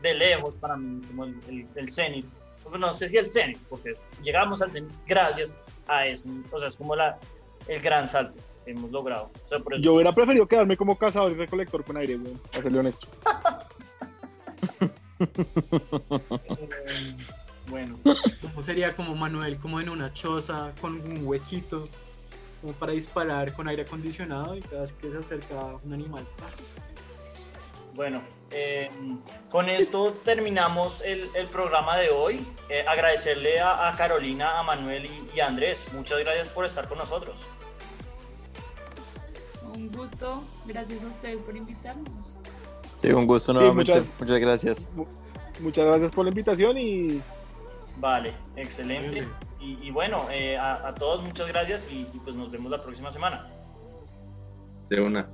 de lejos para mí, como el, el, el cenit. Bueno, no sé si el cenit, porque llegamos al cenit gracias a eso. O sea, es como la, el gran salto hemos logrado. O sea, por eso Yo hubiera preferido quedarme como cazador y recolector con aire, weón. Para serle honesto. Eh, bueno, ¿Cómo sería como Manuel, como en una choza con un huequito, como para disparar con aire acondicionado y cada vez que se acerca un animal? ¡paz! bueno eh, con esto terminamos el, el programa de hoy. Eh, agradecerle a, a Carolina, a Manuel y, y a Andrés. Muchas gracias por estar con nosotros. Un gusto. Gracias a ustedes por invitarnos. Sí, un gusto nuevamente. muchas- muchas gracias. Muchas gracias por la invitación y Vale, excelente. Y, y bueno, eh, a, a todos muchas gracias y, y pues nos vemos la próxima semana. De una.